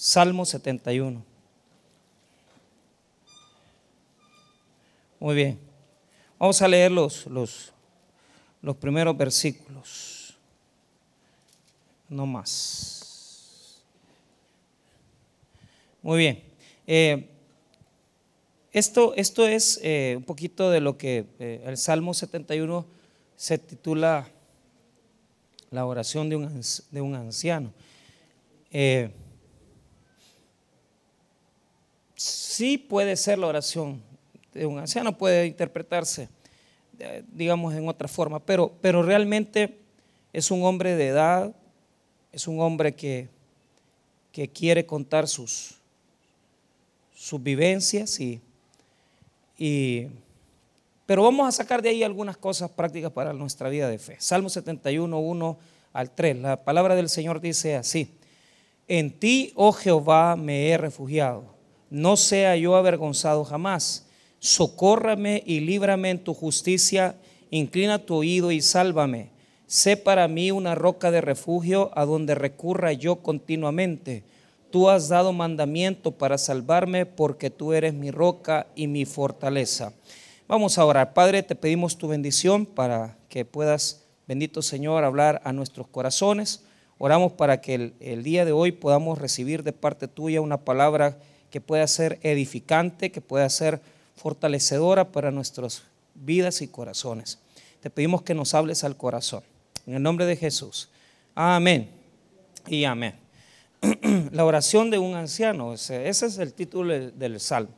Salmo 71. Muy bien. Vamos a leer los, los, los primeros versículos. No más. Muy bien. Eh, esto, esto, es eh, un poquito de lo que eh, el Salmo 71 se titula la oración de un, de un anciano. Sí puede ser la oración de un anciano, puede interpretarse, digamos, en otra forma, pero, pero realmente es un hombre de edad, es un hombre que, que quiere contar sus, sus vivencias y, y, pero vamos a sacar de ahí algunas cosas prácticas para nuestra vida de fe. Salmo 71, 1 al 3. La palabra del Señor dice así, en ti, oh Jehová, me he refugiado no sea yo avergonzado jamás. Socórrame y líbrame en tu justicia, inclina tu oído y sálvame. Sé para mí una roca de refugio a donde recurra yo continuamente. Tú has dado mandamiento para salvarme porque tú eres mi roca y mi fortaleza. Vamos a orar. Padre, te pedimos tu bendición para que puedas, bendito Señor, hablar a nuestros corazones. Oramos para que el, el día de hoy podamos recibir de parte tuya una palabra que pueda ser edificante, que pueda ser fortalecedora para nuestras vidas y corazones. Te pedimos que nos hables al corazón. En el nombre de Jesús. Amén y amén. La oración de un anciano, ese es el título del salmo.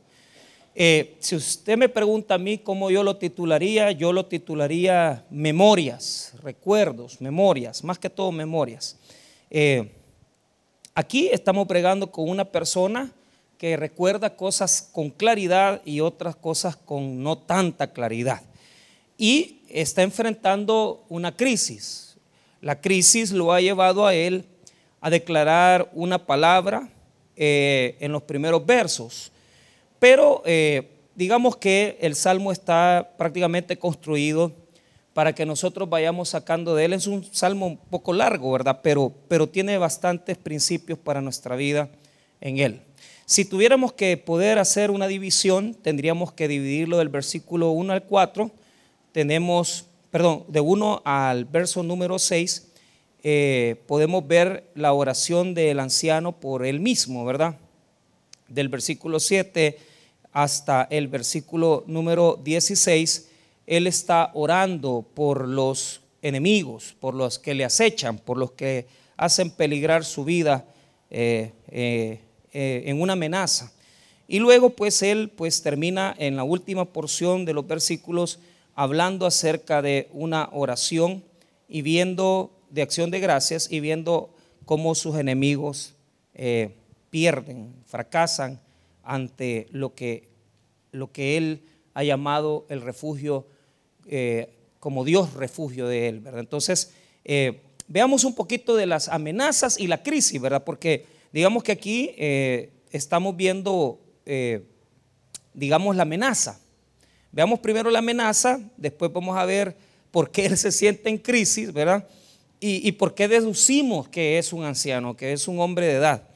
Eh, si usted me pregunta a mí cómo yo lo titularía, yo lo titularía memorias, recuerdos, memorias, más que todo memorias. Eh, aquí estamos pregando con una persona que recuerda cosas con claridad y otras cosas con no tanta claridad. Y está enfrentando una crisis. La crisis lo ha llevado a él a declarar una palabra eh, en los primeros versos. Pero eh, digamos que el salmo está prácticamente construido para que nosotros vayamos sacando de él. Es un salmo un poco largo, ¿verdad? Pero, pero tiene bastantes principios para nuestra vida en él. Si tuviéramos que poder hacer una división, tendríamos que dividirlo del versículo 1 al 4. Tenemos, perdón, de 1 al verso número 6, eh, podemos ver la oración del anciano por él mismo, ¿verdad? Del versículo 7 hasta el versículo número 16, él está orando por los enemigos, por los que le acechan, por los que hacen peligrar su vida. Eh, eh, eh, en una amenaza. Y luego pues él pues termina en la última porción de los versículos hablando acerca de una oración y viendo de acción de gracias y viendo cómo sus enemigos eh, pierden, fracasan ante lo que, lo que él ha llamado el refugio, eh, como Dios refugio de él, ¿verdad? Entonces, veamos un poquito de las amenazas y la crisis, ¿verdad? Porque Digamos que aquí eh, estamos viendo, eh, digamos, la amenaza. Veamos primero la amenaza, después vamos a ver por qué él se siente en crisis, ¿verdad? Y, y por qué deducimos que es un anciano, que es un hombre de edad.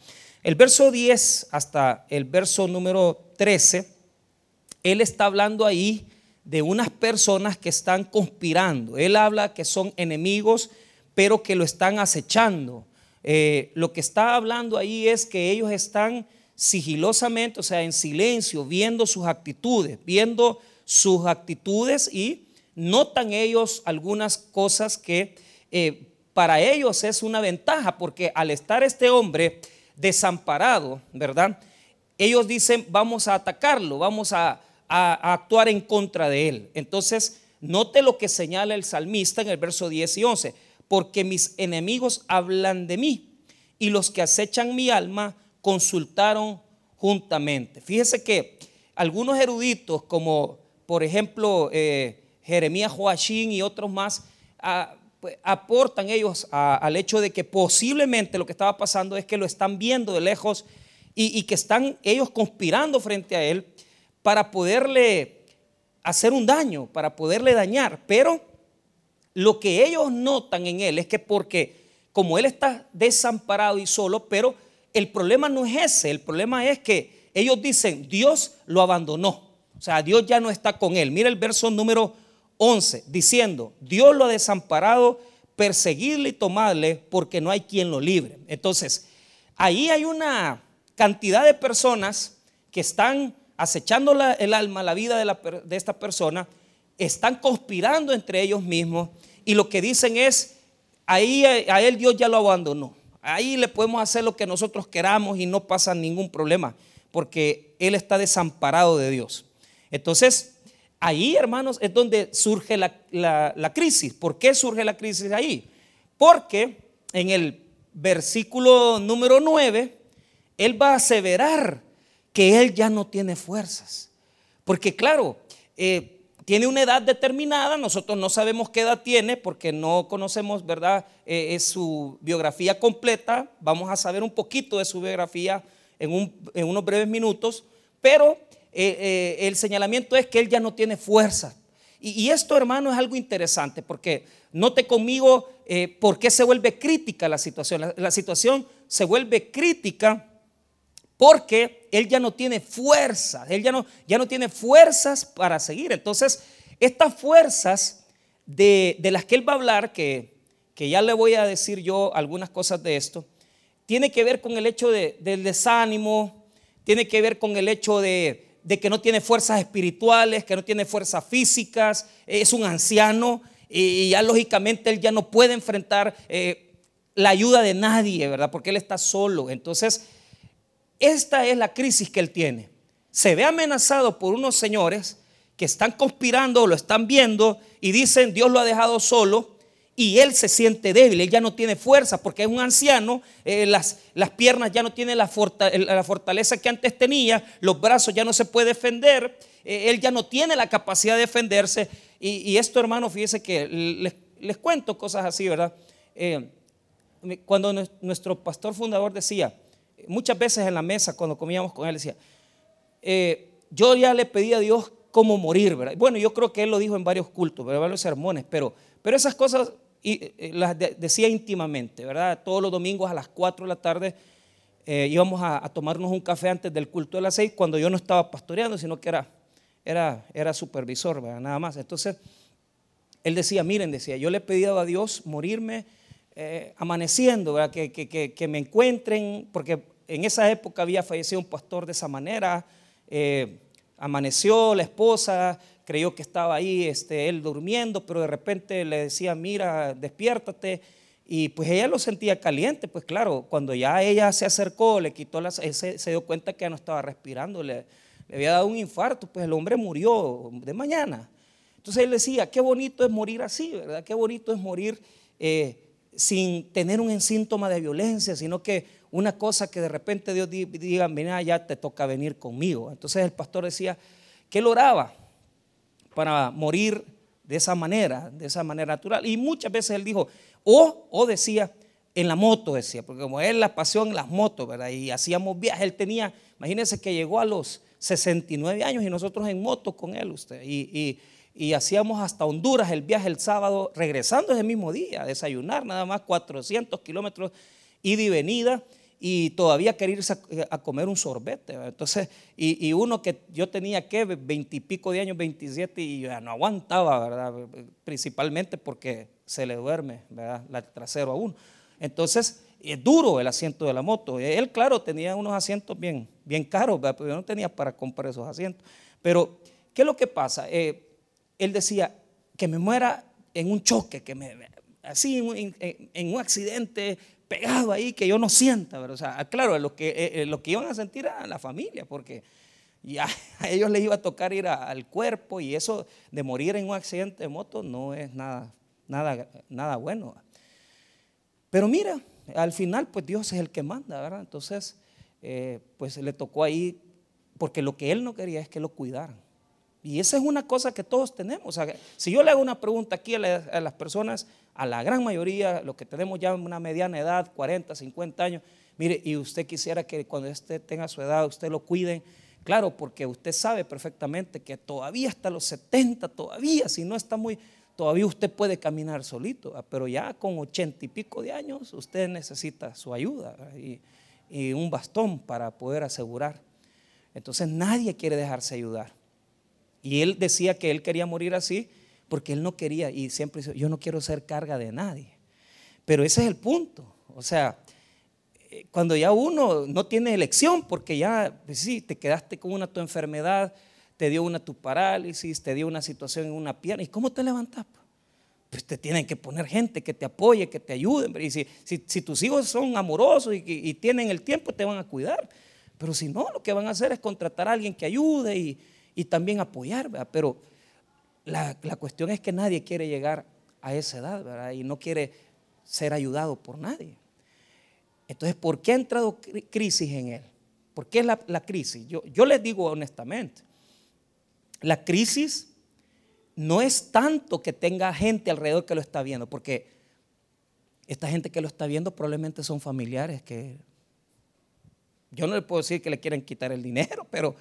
El verso 10 hasta el verso número 13, él está hablando ahí de unas personas que están conspirando. Él habla que son enemigos, pero que lo están acechando. Eh, lo que está hablando ahí es que ellos están sigilosamente, o sea, en silencio, viendo sus actitudes, viendo sus actitudes y notan ellos algunas cosas que eh, para ellos es una ventaja, porque al estar este hombre desamparado, ¿verdad? Ellos dicen, vamos a atacarlo, vamos a, a actuar en contra de él. Entonces, note lo que señala el salmista en el verso 10 y 11 porque mis enemigos hablan de mí y los que acechan mi alma consultaron juntamente. Fíjese que algunos eruditos, como por ejemplo eh, Jeremías Joachín y otros más, ah, pues, aportan ellos al hecho de que posiblemente lo que estaba pasando es que lo están viendo de lejos y, y que están ellos conspirando frente a él para poderle hacer un daño, para poderle dañar. Pero lo que ellos notan en él es que porque como él está desamparado y solo, pero el problema no es ese, el problema es que ellos dicen, Dios lo abandonó. O sea, Dios ya no está con él. Mira el verso número 11, diciendo, Dios lo ha desamparado, perseguirle y tomarle porque no hay quien lo libre. Entonces, ahí hay una cantidad de personas que están acechando el alma, la vida de, de esta persona, están conspirando entre ellos mismos y lo que dicen es, ahí a él Dios ya lo abandonó. Ahí le podemos hacer lo que nosotros queramos y no pasa ningún problema, porque él está desamparado de Dios. Entonces, ahí, hermanos, es donde surge la, crisis. ¿Por qué surge la crisis ahí? Porque en el versículo número 9, él va a aseverar que él ya no tiene fuerzas. Porque claro, eh, tiene una edad determinada, nosotros no sabemos qué edad tiene porque no conocemos, ¿verdad? Eh, su biografía completa, vamos a saber un poquito de su biografía en, unos breves minutos, pero eh, eh, el señalamiento es que él ya no tiene fuerza. Y, esto, hermano, es algo interesante porque note conmigo por qué se vuelve crítica la situación. La, situación se vuelve crítica porque él ya no tiene fuerzas, él ya no, ya no tiene fuerzas para seguir. Entonces, estas fuerzas de, las que él va a hablar, que, que, ya le voy a decir yo algunas cosas de esto, tiene que ver con el hecho del desánimo, tiene que ver con el hecho de, que no tiene fuerzas espirituales, que no tiene fuerzas físicas, es un anciano y ya lógicamente él ya no puede enfrentar eh, la ayuda de nadie, ¿verdad? Porque él está solo. Entonces, esta es la crisis que él tiene. Se ve amenazado por unos señores que están conspirando, lo están viendo y dicen Dios lo ha dejado solo y él se siente débil, él ya no tiene fuerza porque es un anciano, eh, las, las, piernas ya no tienen la, fortaleza que antes tenía, los brazos ya no se puede defender, eh, él ya no tiene la capacidad de defenderse. Y, esto, hermano, fíjese que les, cuento cosas así, ¿verdad? Eh, cuando nuestro pastor fundador decía, muchas veces en la mesa cuando comíamos con él decía, eh, yo ya le pedí a Dios cómo morir, ¿verdad? Bueno, yo creo que él lo dijo en varios cultos, en varios sermones, pero, pero esas cosas eh, las decía íntimamente, ¿verdad? Todos los domingos a las 4 de la tarde eh, íbamos a, tomarnos un café antes del culto de las 6 cuando yo no estaba pastoreando, sino que era, era, era supervisor, ¿verdad? Nada más. Entonces, él decía, miren, decía, yo le he pedido a Dios morirme amaneciendo, Que, que, me encuentren, porque en esa época había fallecido un pastor de esa manera, eh, amaneció la esposa, creyó que estaba ahí este, él durmiendo, pero de repente le decía, mira, despiértate, y pues ella lo sentía caliente, pues claro, cuando ya ella se acercó, le quitó las, se, se dio cuenta que ya no estaba respirando, le, había dado un infarto, pues el hombre murió de mañana. Entonces él decía, qué bonito es morir así, ¿verdad? Qué bonito es morir eh, sin tener un síntoma de violencia, sino que una cosa que de repente Dios diga, mira, ya te toca venir conmigo. Entonces el pastor decía que él oraba para morir de esa manera, de esa manera natural. Y muchas veces él dijo, o, o decía, en la moto decía, porque como él la pasión en las motos, ¿verdad? Y hacíamos viajes, él tenía, imagínense que llegó a los 69 años y nosotros en moto con él, usted. y y hacíamos hasta Honduras el viaje el sábado, regresando ese mismo día, desayunar, nada más 400 kilómetros ida y venida, y todavía quería irse a, comer un sorbete. Entonces, y, uno que yo tenía que veintipico de años, 27, y ya no aguantaba, ¿verdad? Principalmente porque se le duerme, ¿verdad? El trasero a uno. Entonces, es duro el asiento de la moto. Él, claro, tenía unos asientos bien, bien caros, pero yo no tenía para comprar esos asientos. Pero, ¿qué es lo que pasa? Eh, él decía que me muera en un choque, que me, así en, un accidente pegado ahí, que yo no sienta. O sea, claro, lo que, eh, eh, lo que iban a sentir a la familia, porque ya a ellos les iba a tocar ir al cuerpo y eso de morir en un accidente de moto no es nada, nada, nada bueno. Pero mira, al final pues Dios es el que manda, ¿verdad? Entonces, eh, pues le tocó ahí, porque lo que él no quería es que lo cuidaran. Y esa es una cosa que todos tenemos. si yo le hago una pregunta aquí a, las personas, a la gran mayoría, los que tenemos ya una mediana edad, 40, 50 años, mire, y usted quisiera que cuando usted tenga su edad, usted lo cuiden, claro, porque usted sabe perfectamente que todavía hasta los 70, todavía, si no está muy, todavía usted puede caminar solito, pero ya con 80 y pico de años, usted necesita su ayuda. Y, y un bastón para poder asegurar. Entonces nadie quiere dejarse ayudar. Y él decía que él quería morir así porque él no quería y siempre dice, yo no quiero ser carga de nadie. Pero ese es el punto. O sea, eh, cuando ya uno no tiene elección, porque ya, pues sí, te quedaste con una tu enfermedad, te dio una tu parálisis, te dio una situación en una pierna, ¿y cómo te levantas? Pues te tienen que poner gente que te apoye, que te ayude. Y si, si, tus hijos son amorosos y, tienen el tiempo, te van a cuidar. Pero si no, lo que van a hacer es contratar a alguien que ayude y, también apoyar. Pero la, la, cuestión es que nadie quiere llegar a esa edad ¿verdad? y no quiere ser ayudado por nadie. Entonces, ¿por qué ha entrado crisis en él? ¿Por qué la, la crisis? Yo, yo les digo honestamente, la crisis no es tanto que tenga gente alrededor que lo está viendo, porque esta gente que lo está viendo probablemente son familiares que yo no le puedo decir que le quieren quitar el dinero, pero,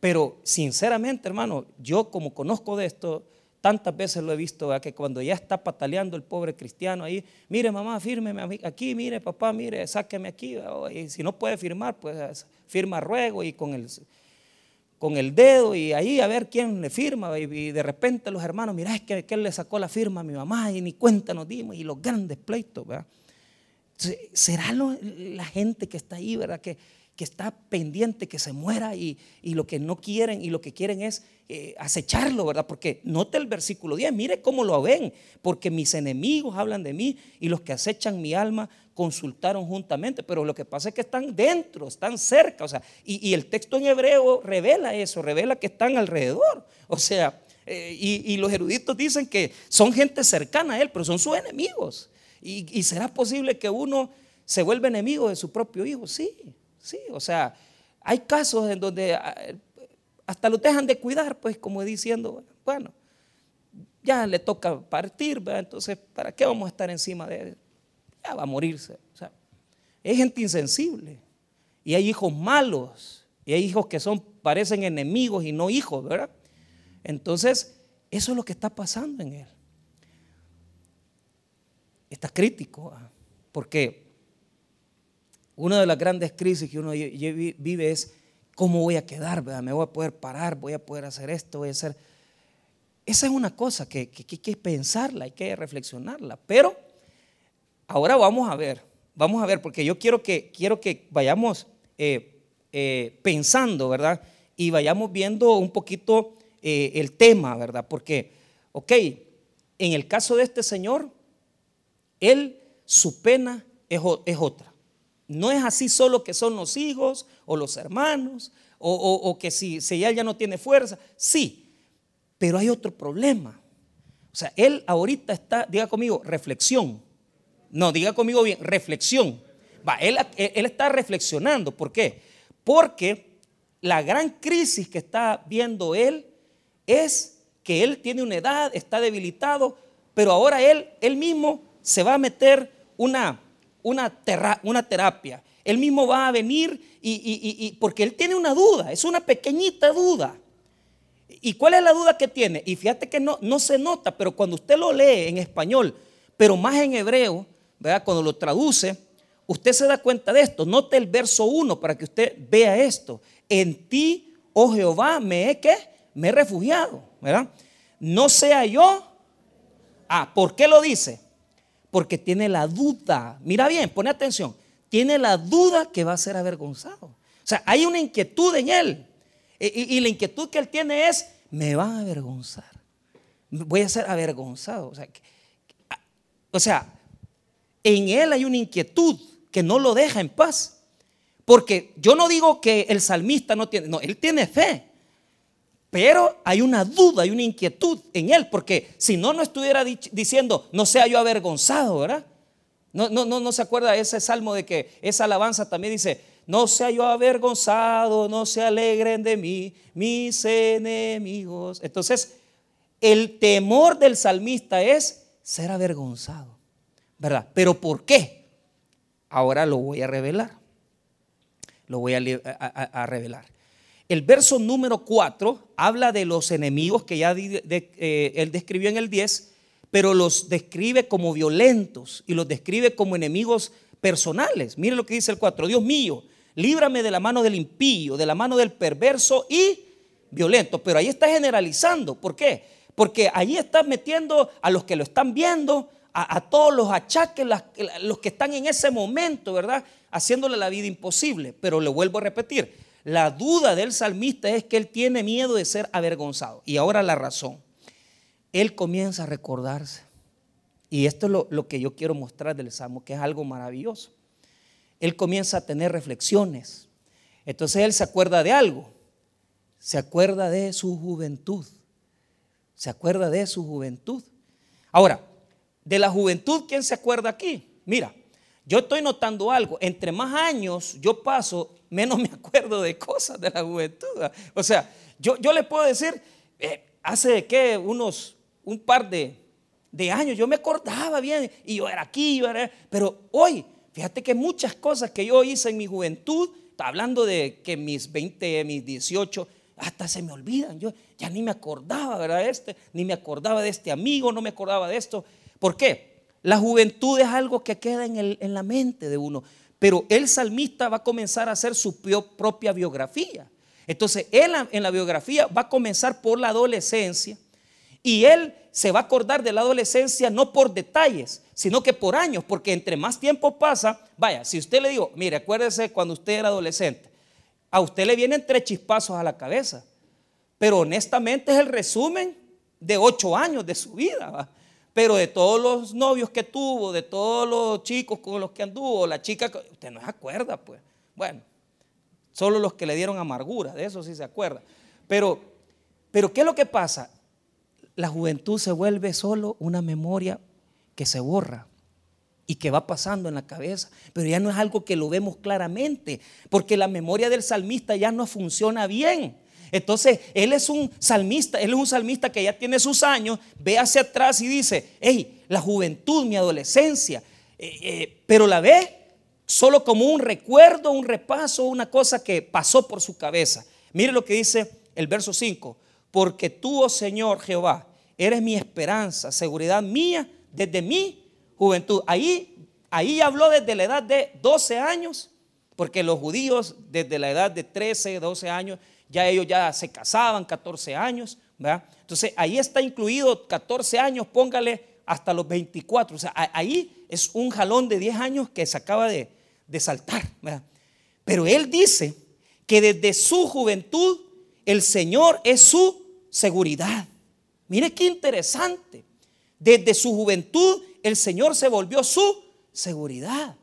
pero sinceramente, hermano, yo como conozco de esto, Tantas veces lo he visto, que cuando ya está pataleando el pobre cristiano ahí, mire mamá, fírmeme aquí, mire papá, mire, sáqueme aquí. Y si no puede firmar, pues firma ruego y con el, con el dedo y ahí a ver quién le firma. Y, de repente los hermanos, mira, es que, que, él le sacó la firma a mi mamá y ni cuenta nos dimos y los grandes pleitos. ¿verdad? ¿Será la gente que está ahí, verdad? Que, que está pendiente que se muera y, lo que no quieren y lo que quieren es eh, acecharlo, ¿verdad? Porque note el versículo 10, mire cómo lo ven, porque mis enemigos hablan de mí y los que acechan mi alma consultaron juntamente, pero lo que pasa es que están dentro, están cerca, o sea, y, el texto en hebreo revela eso, revela que están alrededor, o sea, eh, y, los eruditos dicen que son gente cercana a él, pero son sus enemigos. Y, y será posible que uno se vuelva enemigo de su propio hijo, sí, Sí, o sea, hay casos en donde ah, hasta lo dejan de cuidar, pues como diciendo, bueno, ya le toca partir, entonces, ¿para qué vamos a estar encima de él? Ya va a morirse. O sea, es gente insensible. Y hay hijos malos. Y hay hijos que son, parecen enemigos y no hijos, ¿verdad? Entonces, eso es lo que está pasando en él. Está crítico, ¿ah? porque una de las grandes crisis que uno vive es, ¿cómo voy a quedar? ¿Me voy a poder parar? ¿Voy a poder hacer esto? ¿Voy a hacer? Esa es una cosa que, hay que pensarla, hay que reflexionarla. Pero ahora vamos a ver, vamos a ver, porque yo quiero que, vayamos eh, eh, pensando, ¿verdad? Y vayamos viendo un poquito eh, el tema, ¿verdad? Porque, ok, en el caso de este señor, él, su pena es otra. No es así solo que son los hijos o los hermanos o, que si, ya no tiene fuerza. Sí, pero hay otro problema. O sea, él ahorita está, diga conmigo, reflexión. No, diga conmigo bien, reflexión. Va, él, él está reflexionando. ¿Por qué? Porque la gran crisis que está viendo él es que él tiene una edad, está debilitado, pero ahora él, él mismo se va a meter una, una, una terapia. Él mismo va a venir y, porque él tiene una duda, es una pequeñita duda. ¿Y cuál es la duda que tiene? Y fíjate que no, no se nota, pero cuando usted lo lee en español, pero más en hebreo, ¿verdad? cuando lo traduce, usted se da cuenta de esto. Note el verso 1 para que usted vea esto. En ti, oh Jehová, me he, ¿qué? Me he refugiado, ¿verdad? No sea yo. Ah, ¿por qué lo dice? Porque tiene la duda. Mira bien, pone atención. Tiene la duda que va a ser avergonzado. O sea, hay una inquietud en él. Y, la inquietud que él tiene es, me van a avergonzar. Voy a ser avergonzado. O sea, en él hay una inquietud que no lo deja en paz. Porque yo no digo que el salmista no tiene, no, él tiene fe. Pero hay una duda, hay una inquietud en él, porque si no, no estuviera diciendo, no sea yo avergonzado, ¿verdad? No, no, no, no se acuerda ese salmo de que esa alabanza también dice, no sea yo avergonzado, no se alegren de mí mis enemigos. Entonces, el temor del salmista es ser avergonzado, ¿verdad? Pero ¿por qué? Ahora lo voy a revelar. Lo voy a, a revelar. El verso número 4 habla de los enemigos que ya eh, él describió en el 10, pero los describe como violentos y los describe como enemigos personales. Mire lo que dice el 4. Dios mío, líbrame de la mano del impío, de la mano del perverso y violento. Pero ahí está generalizando. ¿Por qué? Porque ahí está metiendo a los que lo están viendo, a, todos los achaques, los que están en ese momento, ¿verdad? Haciéndole la vida imposible. Pero le vuelvo a repetir, la duda del salmista es que él tiene miedo de ser avergonzado. Y ahora la razón. Él comienza a recordarse. Y esto es lo, que yo quiero mostrar del Salmo, que es algo maravilloso. Él comienza a tener reflexiones. Entonces él se acuerda de algo. Se acuerda de su juventud. Se acuerda de su juventud. Ahora, de la juventud, ¿quién se acuerda aquí? Mira, yo estoy notando algo. Entre más años yo paso, menos me acuerdo de cosas de la juventud. O sea, yo, yo le puedo decir, eh, hace que unos, un par de, de, años, yo me acordaba bien y yo era aquí, yo era, pero hoy, fíjate que muchas cosas que yo hice en mi juventud, hablando de que mis 20, mis 18, hasta se me olvidan. Yo ya ni me acordaba, ¿verdad? Este, ni me acordaba de este amigo, no me acordaba de esto. ¿Por qué? La juventud es algo que queda en, la mente de uno. Pero el salmista va a comenzar a hacer su propia biografía. Entonces, él en la biografía va a comenzar por la adolescencia y él se va a acordar de la adolescencia no por detalles, sino que por años, porque entre más tiempo pasa, vaya, si usted le digo, mire, acuérdese cuando usted era adolescente, a usted le vienen tres chispazos a la cabeza, pero honestamente es el resumen de ocho años de su vida. Pero de todos los novios que tuvo, de todos los chicos con los que anduvo, la chica, usted no se acuerda, pues. Bueno, solo los que le dieron amargura, de eso sí se acuerda. Pero, pero ¿qué es lo que pasa? La juventud se vuelve solo una memoria que se borra y que va pasando en la cabeza, pero ya no es algo que lo vemos claramente, porque la memoria del salmista ya no funciona bien. Entonces, él es un salmista, él es un salmista que ya tiene sus años, ve hacia atrás y dice, hey, la juventud, mi adolescencia, eh, eh, pero la ve solo como un recuerdo, un repaso, una cosa que pasó por su cabeza. Mire lo que dice el verso 5, porque tú, oh Señor Jehová, eres mi esperanza, seguridad mía desde mi juventud. Ahí, ahí habló desde la edad de 12 años, porque los judíos desde la edad de 13, 12 años ya ellos ya se casaban, 14 años, ¿verdad? Entonces ahí está incluido 14 años, póngale hasta los 24, o sea, ahí es un jalón de 10 años que se acaba de, saltar. Pero él dice que desde su juventud el Señor es su seguridad. Mire qué interesante. Desde su juventud el Señor se volvió su seguridad.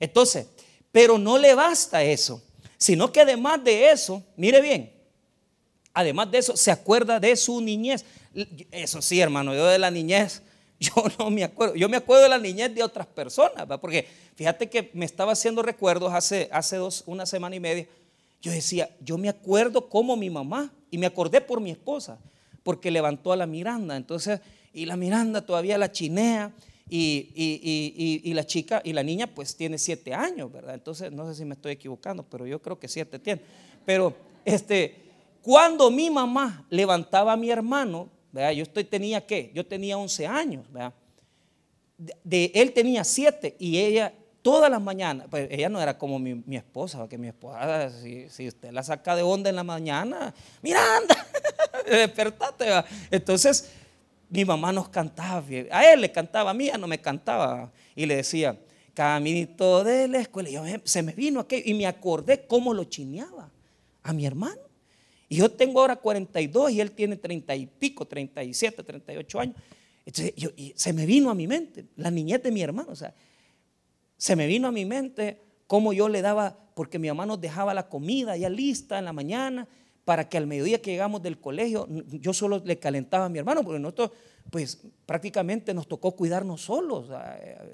Entonces, pero no le basta eso sino que además de eso, mire bien, además de eso, se acuerda de su niñez. Eso sí, hermano, yo de la niñez, yo no me acuerdo. Yo me acuerdo de la niñez de otras personas, porque fíjate que me estaba haciendo recuerdos hace, hace dos, una semana y media. Yo decía, yo me acuerdo como mi mamá, y me acordé por mi esposa, porque levantó a la Miranda. Entonces, y la Miranda todavía la chinea, y, la chica y la niña pues tiene siete años, ¿verdad? Entonces no sé si me estoy equivocando, pero yo creo que siete tiene. Pero este, cuando mi mamá levantaba a mi hermano, ¿verdad? Yo estoy, tenía qué? Yo tenía 11 años, ¿verdad? De, él tenía siete y ella todas las mañanas, pues ella no era como mi, esposa, porque mi esposa, si, si, usted la saca de onda en la mañana, Miranda, despertate. ¿verdad? Entonces, mi mamá nos cantaba, a él le cantaba, a mí ya no me cantaba. Y le decía, caminito de la escuela. Yo, se me vino aquello y me acordé cómo lo chineaba a mi hermano. Y yo tengo ahora 42 y él tiene 30 y pico, 37, 38 años. Entonces, y se me vino a mi mente la niñez de mi hermano. O sea, se me vino a mi mente cómo yo le daba, porque mi mamá nos dejaba la comida ya lista en la mañana para que al mediodía que llegamos del colegio, yo solo le calentaba a mi hermano, porque nosotros, pues prácticamente nos tocó cuidarnos solos.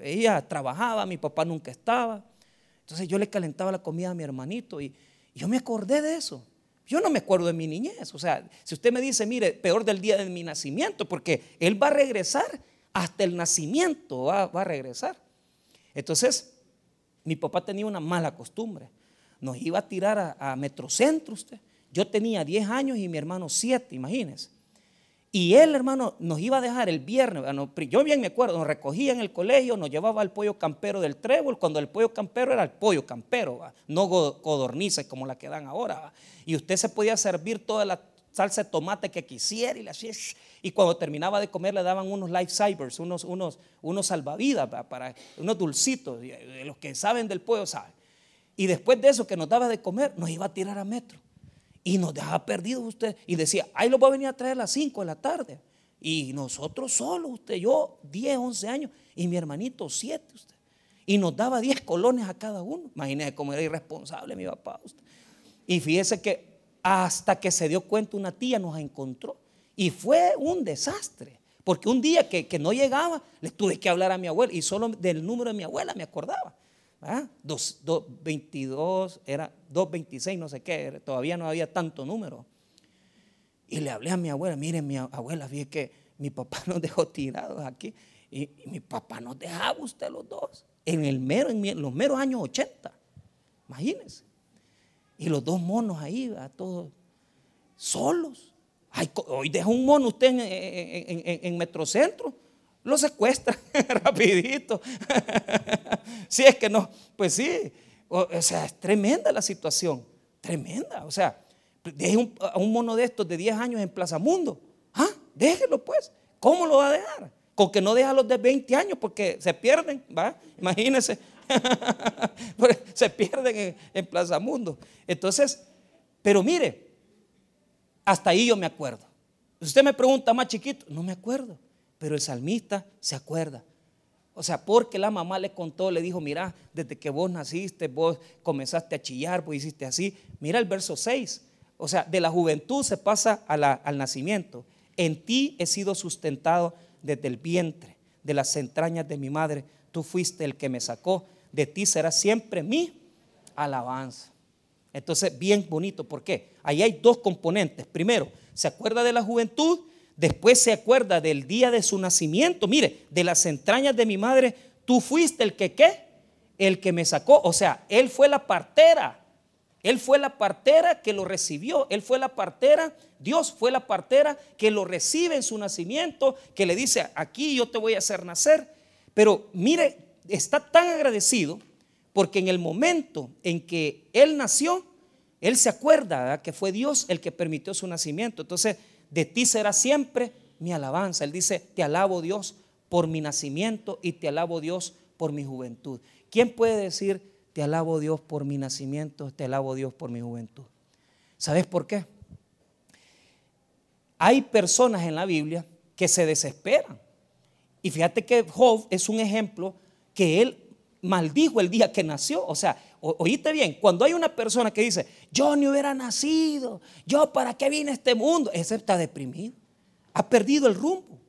Ella trabajaba, mi papá nunca estaba. Entonces yo le calentaba la comida a mi hermanito y, yo me acordé de eso. Yo no me acuerdo de mi niñez. O sea, si usted me dice, mire, peor del día de mi nacimiento, porque él va a regresar hasta el nacimiento, va, a regresar. Entonces, mi papá tenía una mala costumbre. Nos iba a tirar a, a Metrocentro usted yo tenía 10 años y mi hermano 7, imagínense. Y él, hermano, nos iba a dejar el viernes. yo bien me acuerdo, nos recogía en el colegio, nos llevaba al pollo campero del trébol, cuando el pollo campero era el pollo campero, no codornices como la que dan ahora. Y usted se podía servir toda la salsa de tomate que quisiera y, y cuando terminaba de comer le daban unos lifesavers, unos, unos, unos salvavidas, para, unos dulcitos. Los que saben del pollo saben. Y después de eso que nos daba de comer, nos iba a tirar a metro. Y nos dejaba perdidos usted. Y decía, ahí lo va a venir a traer a las 5 de la tarde. Y nosotros solos, usted, yo, 10, 11 años. Y mi hermanito, 7, usted. Y nos daba 10 colones a cada uno. Imagínese cómo era irresponsable mi papá. Usted. Y fíjese que hasta que se dio cuenta una tía nos encontró. Y fue un desastre. Porque un día que, que no llegaba, le tuve que hablar a mi abuela. Y solo del número de mi abuela me acordaba. 222, ¿Ah? era 226, no sé qué, todavía no había tanto número. Y le hablé a mi abuela, miren mi abuela, fíjese que mi papá nos dejó tirados aquí. Y, mi papá nos dejaba usted los dos, en, el mero, en los meros años 80. Imagínense. Y los dos monos ahí, todos solos. hoy deja un mono usted en, en, en Metrocentro lo secuestra rapidito. si es que no, pues sí, o, sea, es tremenda la situación, tremenda. O sea, deje a un mono de estos de 10 años en Plaza Mundo. Ah, déjelo pues. ¿Cómo lo va a dejar? Con que no deja los de 20 años porque se pierden, ¿va? Imagínense. se pierden en, en Plaza Mundo. Entonces, pero mire, hasta ahí yo me acuerdo. Usted me pregunta más chiquito, no me acuerdo. Pero el salmista se acuerda. O sea, porque la mamá le contó, le dijo, mira, desde que vos naciste, vos comenzaste a chillar, vos hiciste así. Mira el verso 6. O sea, de la juventud se pasa al nacimiento. En ti he sido sustentado desde el vientre, de las entrañas de mi madre. Tú fuiste el que me sacó. De ti será siempre mi alabanza. Entonces, bien bonito. ¿Por qué? Ahí hay dos componentes. Primero, se acuerda de la juventud Después se acuerda del día de su nacimiento. Mire, de las entrañas de mi madre, tú fuiste el que qué? El que me sacó. O sea, él fue la partera. Él fue la partera que lo recibió. Él fue la partera. Dios fue la partera que lo recibe en su nacimiento, que le dice, aquí yo te voy a hacer nacer. Pero mire, está tan agradecido porque en el momento en que él nació, él se acuerda que fue Dios el que permitió su nacimiento. Entonces, de ti será siempre mi alabanza. Él dice, te alabo Dios por mi nacimiento y te alabo Dios por mi juventud. ¿Quién puede decir, te alabo Dios por mi nacimiento, te alabo Dios por mi juventud? ¿Sabes por qué? Hay personas en la Biblia que se desesperan. Y fíjate que Job es un ejemplo que él maldijo el día que nació. O sea, oíste bien, cuando hay una persona que dice, yo ni hubiera nacido, yo para qué vine a este mundo, ese está deprimido. Ha perdido el rumbo,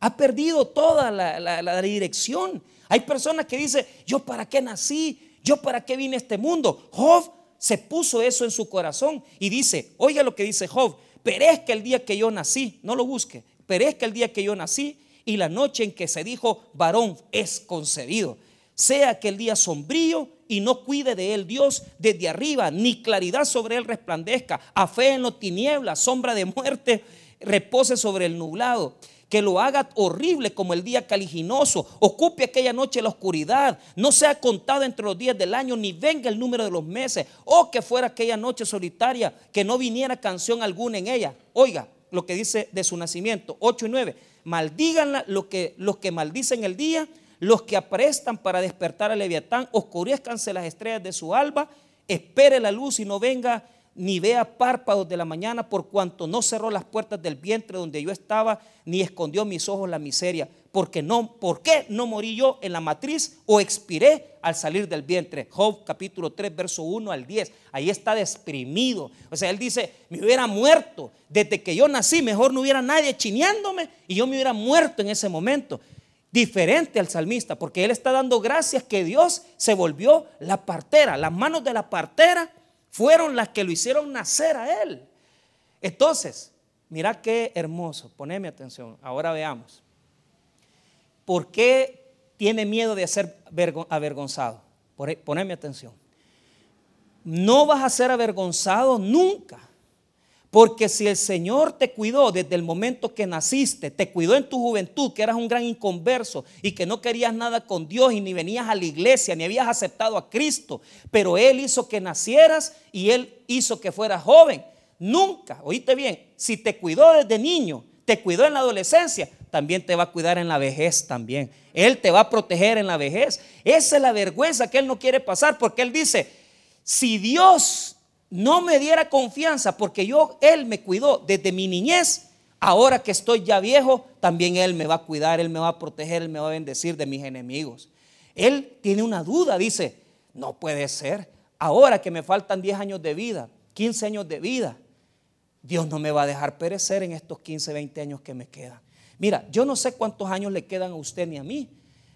ha perdido toda la, dirección. Hay personas que dicen, yo para qué nací, yo para qué vine a este mundo. Job se puso eso en su corazón y dice, oiga lo que dice Job, perezca el día que yo nací, no lo busque, perezca el día que yo nací y la noche en que se dijo, varón es concebido sea aquel día sombrío y no cuide de él Dios desde arriba, ni claridad sobre él resplandezca, a fe en los tinieblas, sombra de muerte repose sobre el nublado. Que lo haga horrible como el día caliginoso, ocupe aquella noche la oscuridad, no sea contado entre los días del año, ni venga el número de los meses, o que fuera aquella noche solitaria, que no viniera canción alguna en ella. Oiga lo que dice de su nacimiento, 8 y 9. Maldíganla que, los que maldicen el día los que aprestan para despertar al leviatán, oscurezcanse las estrellas de su alba, espere la luz y no venga ni vea párpados de la mañana, por cuanto no cerró las puertas del vientre donde yo estaba, ni escondió mis ojos la miseria. Porque no, ¿por qué no morí yo en la matriz o expiré al salir del vientre? Job capítulo 3, verso 1 al 10. Ahí está desprimido. O sea, él dice, me hubiera muerto desde que yo nací, mejor no hubiera nadie chineándome y yo me hubiera muerto en ese momento diferente al salmista, porque él está dando gracias que Dios se volvió la partera. Las manos de la partera fueron las que lo hicieron nacer a él. Entonces, mira qué hermoso, poneme atención, ahora veamos. ¿Por qué tiene miedo de ser avergonzado? Poneme atención. No vas a ser avergonzado nunca, Porque si el Señor te cuidó desde el momento que naciste, te cuidó en tu juventud, que eras un gran inconverso y que no querías nada con Dios y ni venías a la iglesia, ni habías aceptado a Cristo, pero Él hizo que nacieras y Él hizo que fueras joven. Nunca, oíste bien, si te cuidó desde niño, te cuidó en la adolescencia, también te va a cuidar en la vejez también. Él te va a proteger en la vejez. Esa es la vergüenza que Él no quiere pasar porque Él dice, si Dios no me diera confianza porque yo, Él me cuidó desde mi niñez, ahora que estoy ya viejo, también Él me va a cuidar, Él me va a proteger, Él me va a bendecir de mis enemigos. Él tiene una duda, dice, no puede ser, ahora que me faltan 10 años de vida, 15 años de vida, Dios no me va a dejar perecer en estos 15, 20 años que me quedan. Mira, yo no sé cuántos años le quedan a usted ni a mí.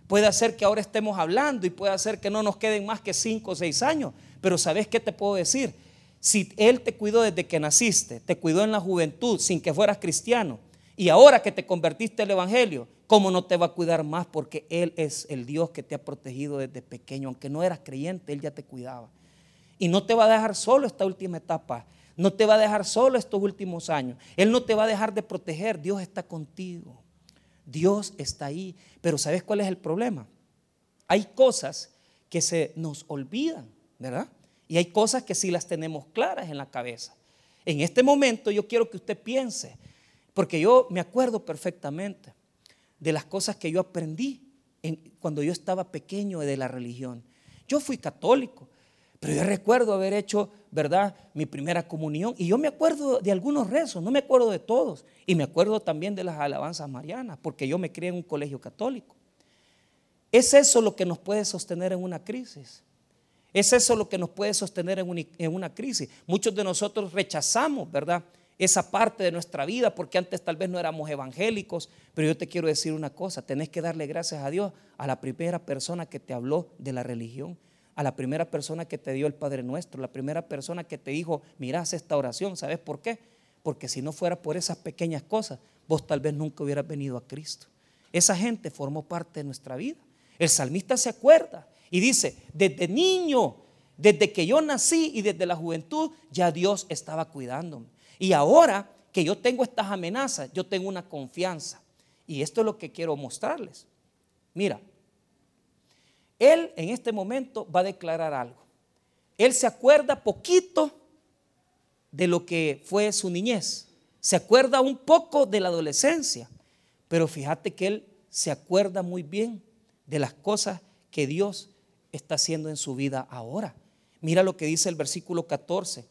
Puede ser que ahora estemos hablando y puede ser que no nos queden más que 5 o 6 años. Pero ¿sabes qué te puedo decir? Si Él te cuidó desde que naciste, te cuidó en la juventud sin que fueras cristiano, y ahora que te convertiste al Evangelio, ¿cómo no te va a cuidar más? Porque Él es el Dios que te ha protegido desde pequeño. Aunque no eras creyente, Él ya te cuidaba. Y no te va a dejar solo esta última etapa. No te va a dejar solo estos últimos años. Él no te va a dejar de proteger. Dios está contigo. Dios está ahí. Pero ¿sabes cuál es el problema? Hay cosas que se nos olvidan, ¿verdad? Y hay cosas que sí las tenemos claras en la cabeza. En este momento yo quiero que usted piense, porque yo me acuerdo perfectamente de las cosas que yo aprendí cuando yo estaba pequeño de la religión. Yo fui católico, pero yo recuerdo haber hecho, ¿verdad?, mi primera comunión. Y yo me acuerdo de algunos rezos, no me acuerdo de todos. Y me acuerdo también de las alabanzas marianas, porque yo me crié en un colegio católico. ¿Es eso lo que nos puede sostener en una crisis? Es eso lo que nos puede sostener en una, crisis. Muchos de nosotros rechazamos, ¿verdad? Esa parte de nuestra vida porque antes tal vez no éramos evangélicos, pero yo te quiero decir una cosa, tenés que darle gracias a Dios a la primera persona que te habló de la religión, a la primera persona que te dio el Padre Nuestro, la primera persona que te dijo, mirá, esta oración, ¿sabes por qué? Porque si no fuera por esas pequeñas cosas, vos tal vez nunca hubieras venido a Cristo. Esa gente formó parte de nuestra vida. El salmista se acuerda y dice, desde niño, desde que yo nací y desde la juventud, ya Dios estaba cuidándome. Y ahora que yo tengo estas amenazas, yo tengo una confianza. Y esto es lo que quiero mostrarles. Mira, él en este momento va a declarar algo. Él se acuerda poquito de lo que fue su niñez. Se acuerda un poco de la adolescencia. Pero fíjate que él se acuerda muy bien de las cosas que Dios está haciendo en su vida ahora. Mira lo que dice el versículo 14.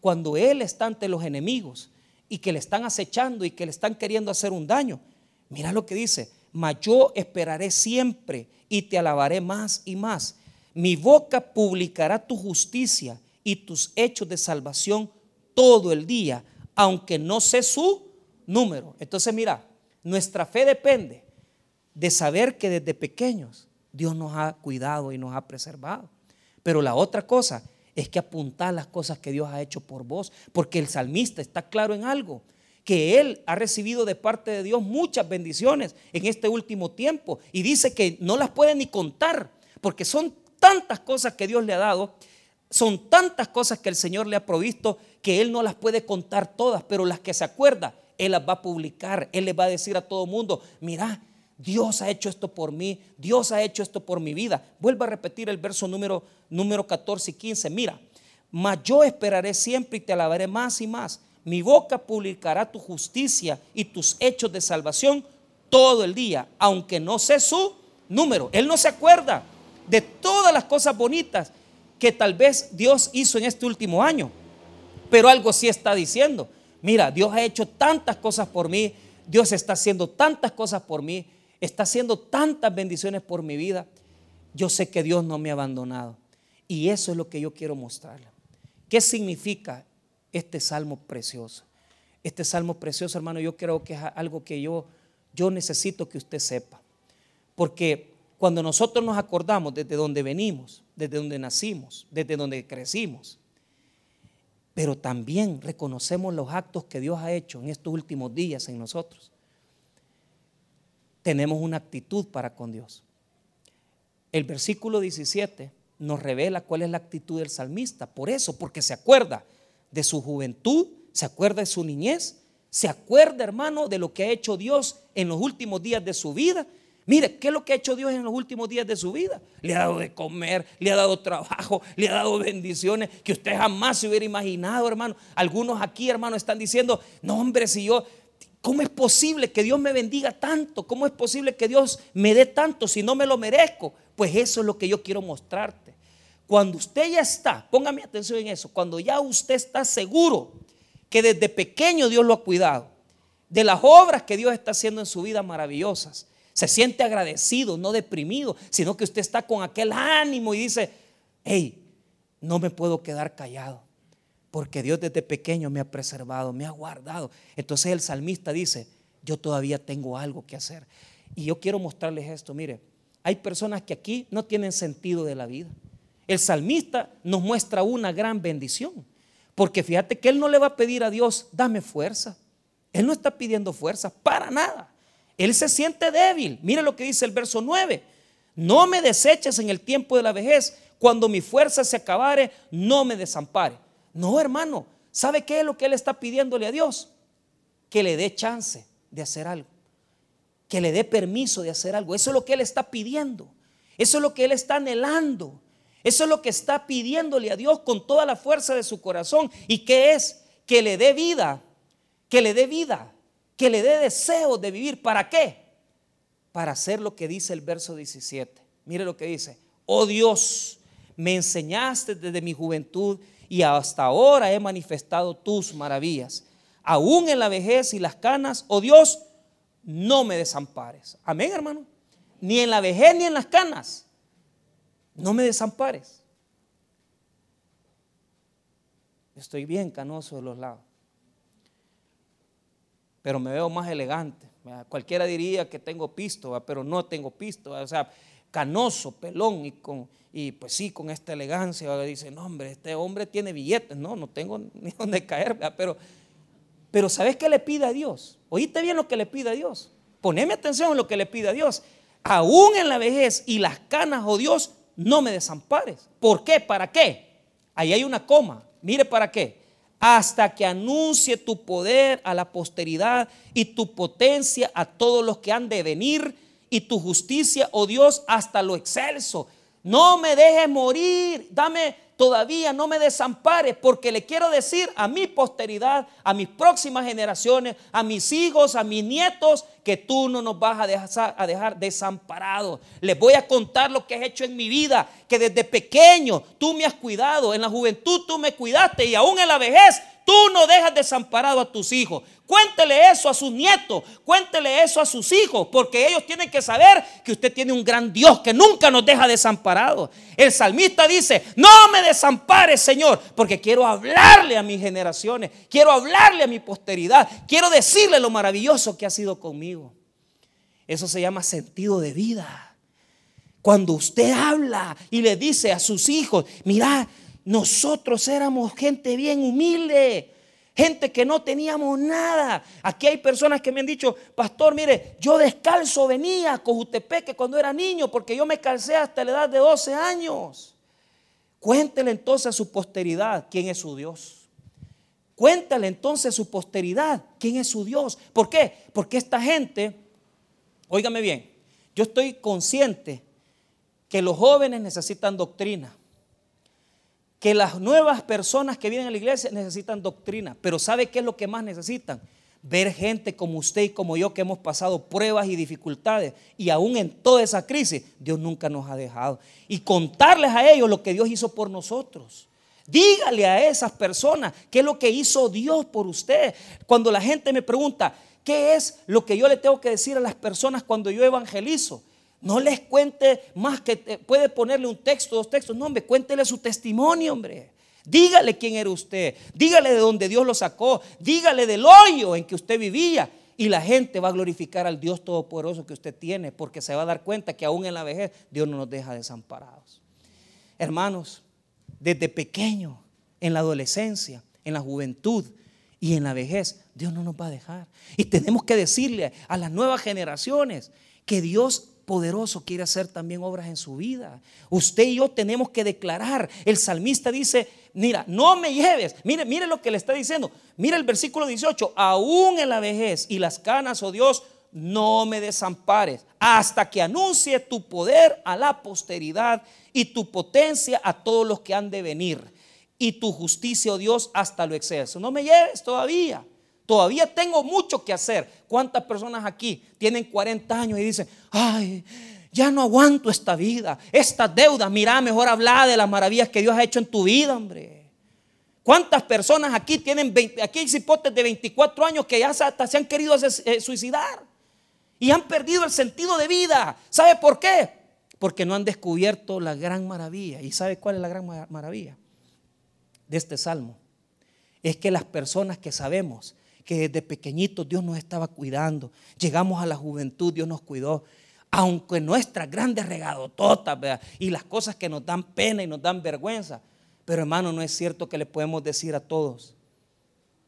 Cuando Él está ante los enemigos y que le están acechando y que le están queriendo hacer un daño, mira lo que dice. Mas yo esperaré siempre y te alabaré más y más. Mi boca publicará tu justicia y tus hechos de salvación todo el día, aunque no sé su número. Entonces mira, nuestra fe depende de saber que desde pequeños Dios nos ha cuidado y nos ha preservado. Pero la otra cosa es que apuntar las cosas que Dios ha hecho por vos, porque el salmista está claro en algo, que él ha recibido de parte de Dios muchas bendiciones en este último tiempo y dice que no las puede ni contar, porque son tantas cosas que Dios le ha dado, son tantas cosas que el Señor le ha provisto que él no las puede contar todas, pero las que se acuerda, él las va a publicar, él le va a decir a todo mundo, mira, Dios ha hecho esto por mí, Dios ha hecho esto por mi vida. Vuelvo a repetir el verso número, número 14 y 15. Mira, mas yo esperaré siempre y te alabaré más y más. Mi boca publicará tu justicia y tus hechos de salvación todo el día, aunque no sé su número. Él no se acuerda de todas las cosas bonitas que tal vez Dios hizo en este último año, pero algo sí está diciendo. Mira, Dios ha hecho tantas cosas por mí, Dios está haciendo tantas cosas por mí, está haciendo tantas bendiciones por mi vida, yo sé que Dios no me ha abandonado. Y eso es lo que yo quiero mostrarle. ¿Qué significa este salmo precioso? Este salmo precioso, hermano, yo creo que es algo que yo, yo necesito que usted sepa. Porque cuando nosotros nos acordamos desde donde venimos, desde donde nacimos, desde donde crecimos, pero también reconocemos los actos que Dios ha hecho en estos últimos días en nosotros tenemos una actitud para con Dios. El versículo 17 nos revela cuál es la actitud del salmista. Por eso, porque se acuerda de su juventud, se acuerda de su niñez, se acuerda, hermano, de lo que ha hecho Dios en los últimos días de su vida. Mire, ¿qué es lo que ha hecho Dios en los últimos días de su vida? Le ha dado de comer, le ha dado trabajo, le ha dado bendiciones que usted jamás se hubiera imaginado, hermano. Algunos aquí, hermano, están diciendo, no, hombre, si yo, ¿cómo es posible que Dios me bendiga tanto? ¿Cómo es posible que Dios me dé tanto si no me lo merezco? Pues eso es lo que yo quiero mostrarte. Cuando usted ya está, póngame atención en eso, cuando ya usted está seguro que desde pequeño Dios lo ha cuidado, de las obras que Dios está haciendo en su vida maravillosas, se siente agradecido, no deprimido, sino que usted está con aquel ánimo y dice, hey, no me puedo quedar callado, porque Dios desde pequeño me ha preservado, me ha guardado. Entonces el salmista dice, yo todavía tengo algo que hacer. Y yo quiero mostrarles esto, mire, hay personas que aquí no tienen sentido de la vida. El salmista nos muestra una gran bendición, porque fíjate que él no le va a pedir a Dios, dame fuerza. Él no está pidiendo fuerza para nada. Él se siente débil. Mire lo que dice el verso 9. No me deseches en el tiempo de la vejez. Cuando mi fuerza se acabare, no me desampare. No, hermano. ¿Sabe qué es lo que él está pidiéndole a Dios? Que le dé chance de hacer algo. Que le dé permiso de hacer algo. Eso es lo que él está pidiendo. Eso es lo que él está anhelando. Eso es lo que está pidiéndole a Dios con toda la fuerza de su corazón. ¿Y qué es? Que le dé vida. Que le dé vida que le dé deseo de vivir. ¿Para qué? Para hacer lo que dice el verso 17. Mire lo que dice. Oh Dios, me enseñaste desde mi juventud y hasta ahora he manifestado tus maravillas. Aún en la vejez y las canas, oh Dios, no me desampares. Amén, hermano. Ni en la vejez ni en las canas. No me desampares. Estoy bien canoso de los lados pero me veo más elegante. Cualquiera diría que tengo pisto, pero no tengo pisto. O sea, canoso, pelón y con y pues sí, con esta elegancia, dice, no hombre, este hombre tiene billetes, no, no tengo ni dónde caer, pero, pero ¿sabes qué le pide a Dios? Oíste bien lo que le pide a Dios. Poneme atención en lo que le pide a Dios. Aún en la vejez y las canas, oh Dios, no me desampares. ¿Por qué? ¿Para qué? Ahí hay una coma. Mire para qué hasta que anuncie tu poder a la posteridad y tu potencia a todos los que han de venir y tu justicia, oh Dios, hasta lo excelso. No me dejes morir, dame todavía, no me desampares, porque le quiero decir a mi posteridad, a mis próximas generaciones, a mis hijos, a mis nietos, que tú no nos vas a dejar, a dejar desamparados. Les voy a contar lo que has hecho en mi vida, que desde pequeño tú me has cuidado, en la juventud tú me cuidaste y aún en la vejez Tú no dejas desamparado a tus hijos. Cuéntele eso a sus nietos, cuéntele eso a sus hijos, porque ellos tienen que saber que usted tiene un gran Dios que nunca nos deja desamparados. El salmista dice, no me desampares, Señor, porque quiero hablarle a mis generaciones, quiero hablarle a mi posteridad, quiero decirle lo maravilloso que ha sido conmigo. Eso se llama sentido de vida. Cuando usted habla y le dice a sus hijos, mira, nosotros éramos gente bien humilde, gente que no teníamos nada. Aquí hay personas que me han dicho, pastor, mire, yo descalzo venía a Cojutepeque cuando era niño, porque yo me calcé hasta la edad de 12 años. Cuéntele entonces a su posteridad quién es su Dios. Cuéntale entonces a su posteridad quién es su Dios. ¿Por qué? Porque esta gente, óigame bien, yo estoy consciente que los jóvenes necesitan doctrina que las nuevas personas que vienen a la iglesia necesitan doctrina, pero ¿sabe qué es lo que más necesitan? Ver gente como usted y como yo que hemos pasado pruebas y dificultades y aún en toda esa crisis Dios nunca nos ha dejado. Y contarles a ellos lo que Dios hizo por nosotros. Dígale a esas personas qué es lo que hizo Dios por usted. Cuando la gente me pregunta, ¿qué es lo que yo le tengo que decir a las personas cuando yo evangelizo? No les cuente más que puede ponerle un texto, dos textos. No, hombre, cuéntele su testimonio, hombre. Dígale quién era usted. Dígale de dónde Dios lo sacó. Dígale del hoyo en que usted vivía. Y la gente va a glorificar al Dios Todopoderoso que usted tiene, porque se va a dar cuenta que aún en la vejez Dios no nos deja desamparados. Hermanos, desde pequeño, en la adolescencia, en la juventud y en la vejez, Dios no nos va a dejar. Y tenemos que decirle a las nuevas generaciones que Dios poderoso quiere hacer también obras en su vida. Usted y yo tenemos que declarar. El salmista dice, mira, no me lleves. Mire, mire lo que le está diciendo. Mire el versículo 18, aún en la vejez y las canas, oh Dios, no me desampares hasta que anuncie tu poder a la posteridad y tu potencia a todos los que han de venir y tu justicia, oh Dios, hasta lo exceso. No me lleves todavía. Todavía tengo mucho que hacer. ¿Cuántas personas aquí tienen 40 años y dicen, ay, ya no aguanto esta vida, esta deuda? Mira, mejor habla de las maravillas que Dios ha hecho en tu vida, hombre. ¿Cuántas personas aquí tienen, 20, aquí hay cipotes de 24 años que ya hasta se han querido eh, suicidar y han perdido el sentido de vida? ¿Sabe por qué? Porque no han descubierto la gran maravilla. ¿Y sabe cuál es la gran maravilla de este salmo? Es que las personas que sabemos que desde pequeñitos Dios nos estaba cuidando. Llegamos a la juventud, Dios nos cuidó. Aunque nuestras grandes regadototas y las cosas que nos dan pena y nos dan vergüenza. Pero hermano, no es cierto que le podemos decir a todos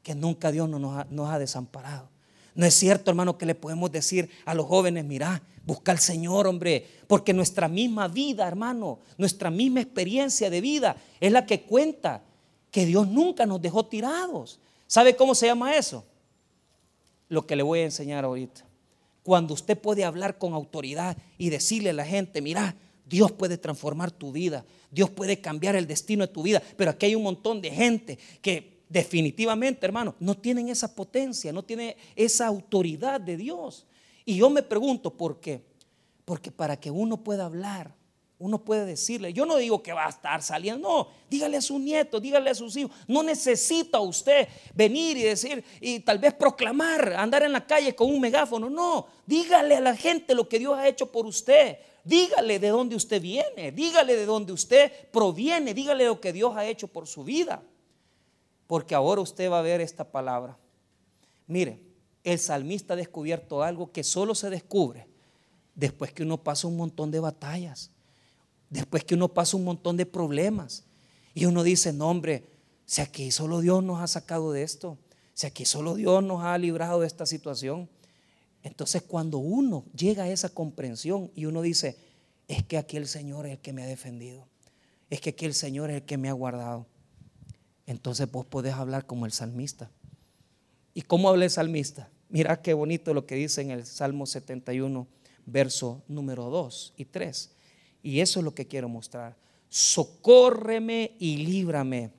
que nunca Dios nos ha, nos ha desamparado. No es cierto, hermano, que le podemos decir a los jóvenes, mira, busca al Señor, hombre, porque nuestra misma vida, hermano, nuestra misma experiencia de vida es la que cuenta que Dios nunca nos dejó tirados. ¿Sabe cómo se llama eso? Lo que le voy a enseñar ahorita. Cuando usted puede hablar con autoridad y decirle a la gente, mira, Dios puede transformar tu vida, Dios puede cambiar el destino de tu vida, pero aquí hay un montón de gente que definitivamente, hermano, no tienen esa potencia, no tienen esa autoridad de Dios. Y yo me pregunto, ¿por qué? Porque para que uno pueda hablar uno puede decirle, yo no digo que va a estar saliendo, no, dígale a su nieto, dígale a sus hijos, no necesita usted venir y decir y tal vez proclamar, andar en la calle con un megáfono, no, dígale a la gente lo que Dios ha hecho por usted, dígale de dónde usted viene, dígale de dónde usted proviene, dígale lo que Dios ha hecho por su vida, porque ahora usted va a ver esta palabra. Mire, el salmista ha descubierto algo que solo se descubre después que uno pasa un montón de batallas Después que uno pasa un montón de problemas y uno dice, no hombre, si aquí solo Dios nos ha sacado de esto, si aquí solo Dios nos ha librado de esta situación. Entonces cuando uno llega a esa comprensión y uno dice, es que aquí el Señor es el que me ha defendido, es que aquí el Señor es el que me ha guardado. Entonces vos podés hablar como el salmista. ¿Y cómo habla el salmista? Mira qué bonito lo que dice en el Salmo 71, verso número 2 y 3. Y eso es lo que quiero mostrar. Socórreme y líbrame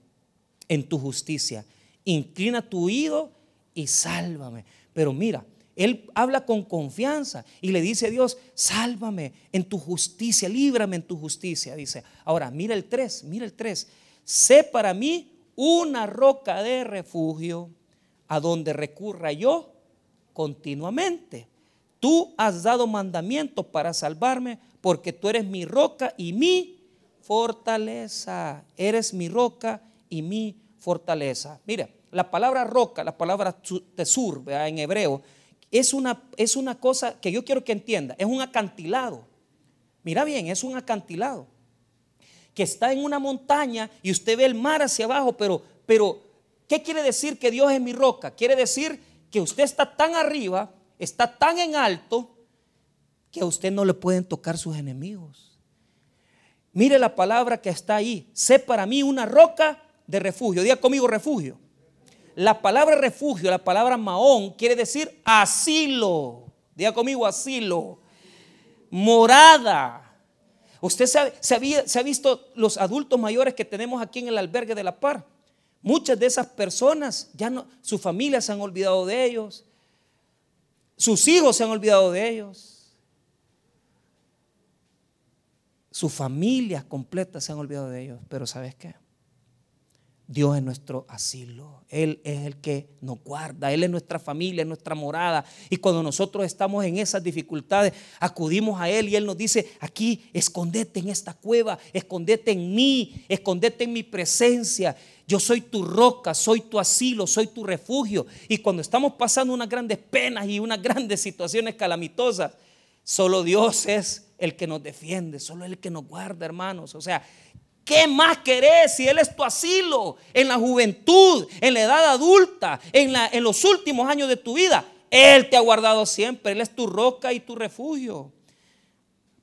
en tu justicia. Inclina tu oído y sálvame. Pero mira, él habla con confianza y le dice a Dios, sálvame en tu justicia, líbrame en tu justicia. Dice, ahora mira el 3, mira el 3. Sé para mí una roca de refugio a donde recurra yo continuamente. Tú has dado mandamiento para salvarme porque tú eres mi roca y mi fortaleza. Eres mi roca y mi fortaleza. Mira, la palabra roca, la palabra tesur en hebreo, es una, es una cosa que yo quiero que entienda. Es un acantilado. Mira bien, es un acantilado que está en una montaña y usted ve el mar hacia abajo, pero, pero ¿qué quiere decir que Dios es mi roca? Quiere decir que usted está tan arriba, está tan en alto, que a usted no le pueden tocar sus enemigos. Mire la palabra que está ahí. Sé para mí una roca de refugio. Diga conmigo refugio. La palabra refugio, la palabra maón, quiere decir asilo. Diga conmigo asilo. Morada. Usted se, había, se ha visto los adultos mayores que tenemos aquí en el albergue de la par. Muchas de esas personas, ya no, sus familias se han olvidado de ellos. Sus hijos se han olvidado de ellos Sus familias completas se han olvidado de ellos. Pero ¿sabes qué? Dios es nuestro asilo. Él es el que nos guarda. Él es nuestra familia, es nuestra morada. Y cuando nosotros estamos en esas dificultades, acudimos a Él y Él nos dice, aquí, escondete en esta cueva, escondete en mí, escondete en mi presencia. Yo soy tu roca, soy tu asilo, soy tu refugio. Y cuando estamos pasando unas grandes penas y unas grandes situaciones calamitosas, solo Dios es el que nos defiende, solo el que nos guarda, hermanos. O sea, ¿qué más querés si Él es tu asilo en la juventud, en la edad adulta, en, la, en los últimos años de tu vida? Él te ha guardado siempre, Él es tu roca y tu refugio.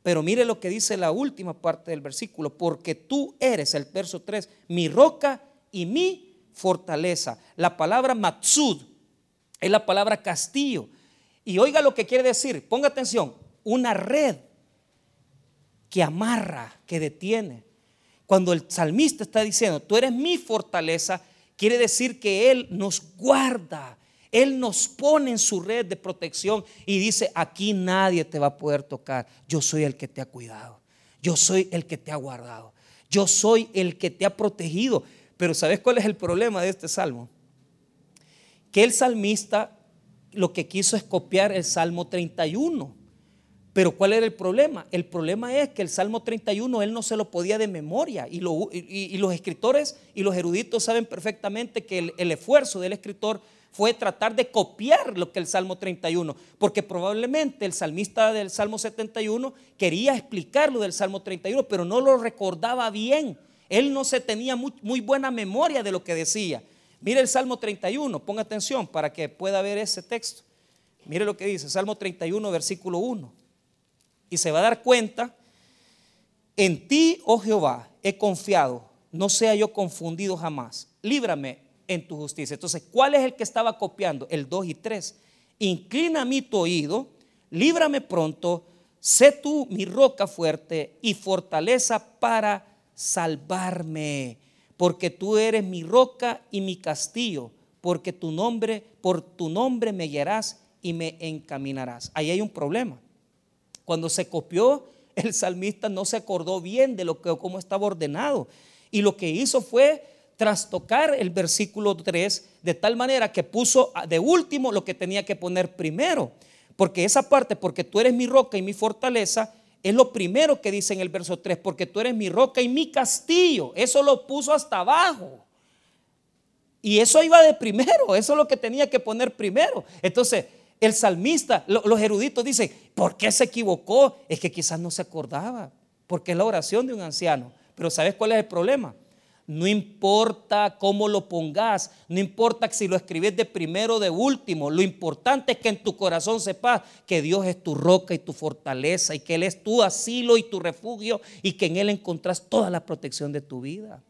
Pero mire lo que dice la última parte del versículo, porque tú eres, el verso 3, mi roca y mi fortaleza. La palabra matsud es la palabra castillo. Y oiga lo que quiere decir, ponga atención, una red que amarra, que detiene. Cuando el salmista está diciendo, tú eres mi fortaleza, quiere decir que Él nos guarda, Él nos pone en su red de protección y dice, aquí nadie te va a poder tocar, yo soy el que te ha cuidado, yo soy el que te ha guardado, yo soy el que te ha protegido. Pero ¿sabes cuál es el problema de este salmo? Que el salmista lo que quiso es copiar el Salmo 31. Pero ¿cuál era el problema? El problema es que el Salmo 31 él no se lo podía de memoria y, los escritores y los eruditos saben perfectamente que el, el, esfuerzo del escritor fue tratar de copiar lo que el Salmo 31, porque probablemente el salmista del Salmo 71 quería explicar lo del Salmo 31, pero no lo recordaba bien. Él no se tenía muy, buena memoria de lo que decía. Mire el Salmo 31, ponga atención para que pueda ver ese texto. Mire lo que dice, Salmo 31, versículo 1 y se va a dar cuenta, en ti, oh Jehová, he confiado, no sea yo confundido jamás. Líbrame en tu justicia. Entonces, ¿cuál es el que estaba copiando? El 2 y 3. Inclina mí tu oído, líbrame pronto, sé tú mi roca fuerte y fortaleza para salvarme, porque tú eres mi roca y mi castillo, porque tu nombre, por tu nombre me guiarás y me encaminarás. Ahí hay un problema. Cuando se copió, el salmista no se acordó bien de lo que cómo estaba ordenado y lo que hizo fue trastocar el versículo 3 de tal manera que puso de último lo que tenía que poner primero, porque esa parte porque tú eres mi roca y mi fortaleza es lo primero que dice en el verso 3, porque tú eres mi roca y mi castillo. Eso lo puso hasta abajo. Y eso iba de primero, eso es lo que tenía que poner primero. Entonces, el salmista, los eruditos dicen, ¿por qué se equivocó? Es que quizás no se acordaba, porque es la oración de un anciano. Pero ¿sabes cuál es el problema? No importa cómo lo pongas, no importa si lo escribes de primero o de último, lo importante es que en tu corazón sepas que Dios es tu roca y tu fortaleza y que Él es tu asilo y tu refugio y que en Él encontrás toda la protección de tu vida.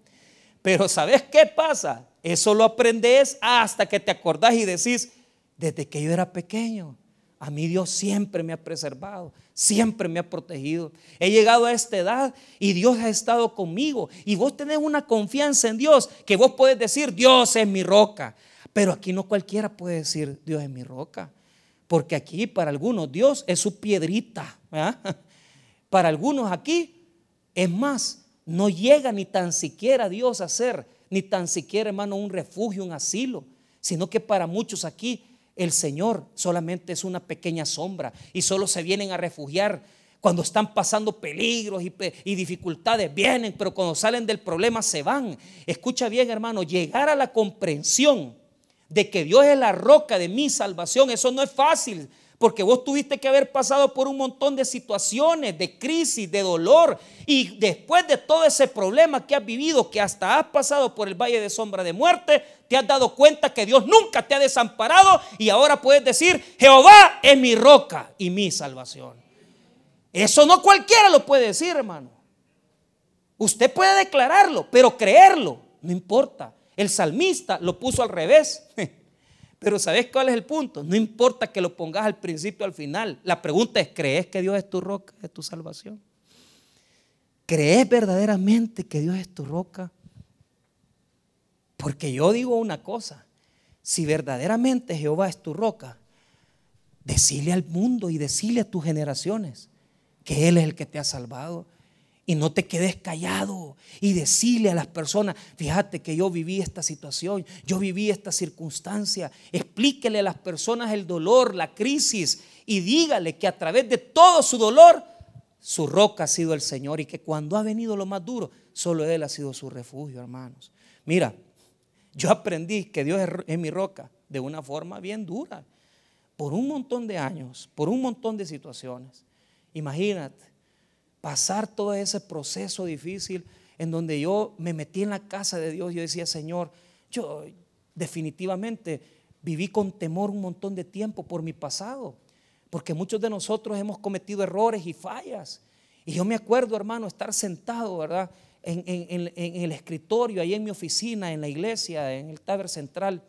Pero ¿sabes qué pasa? Eso lo aprendes hasta que te acordás y decís, desde que yo era pequeño. A mí Dios siempre me ha preservado, siempre me ha protegido. He llegado a esta edad y Dios ha estado conmigo. Y vos tenés una confianza en Dios que vos podés decir, Dios es mi roca. Pero aquí no cualquiera puede decir, Dios es mi roca. Porque aquí para algunos Dios es su piedrita. Para algunos aquí, es más, no llega ni tan siquiera Dios a ser, ni tan siquiera, hermano, un refugio, un asilo. Sino que para muchos aquí el Señor solamente es una pequeña sombra y solo se vienen a refugiar cuando están pasando peligros y, dificultades, vienen, pero cuando salen del problema se van. Escucha bien, hermano, llegar a la comprensión de que Dios es la roca de mi salvación, eso no es fácil. Porque vos tuviste que haber pasado por un montón de situaciones, de crisis, de dolor. Y después de todo ese problema que has vivido, que hasta has pasado por el valle de sombra de muerte, te has dado cuenta que Dios nunca te ha desamparado y ahora puedes decir, Jehová es mi roca y mi salvación. Eso no cualquiera lo puede decir, hermano. Usted puede declararlo, pero creerlo no importa. El salmista lo puso al revés. Pero ¿sabes cuál es el punto? No importa que lo pongas al principio o al final. La pregunta es, ¿crees que Dios es tu roca, es tu salvación? ¿Crees verdaderamente que Dios es tu roca? Porque yo digo una cosa, si verdaderamente Jehová es tu roca, decile al mundo y decile a tus generaciones que Él es el que te ha salvado. Y no te quedes callado y decirle a las personas, fíjate que yo viví esta situación, yo viví esta circunstancia. Explíquele a las personas el dolor, la crisis y dígale que a través de todo su dolor, su roca ha sido el Señor y que cuando ha venido lo más duro, solo Él ha sido su refugio, hermanos. Mira, yo aprendí que Dios es mi roca de una forma bien dura, por un montón de años, por un montón de situaciones. Imagínate pasar todo ese proceso difícil en donde yo me metí en la casa de Dios. Yo decía, Señor, yo definitivamente viví con temor un montón de tiempo por mi pasado, porque muchos de nosotros hemos cometido errores y fallas. Y yo me acuerdo, hermano, estar sentado, ¿verdad? En, el escritorio, ahí en mi oficina, en la iglesia, en el Taber Central.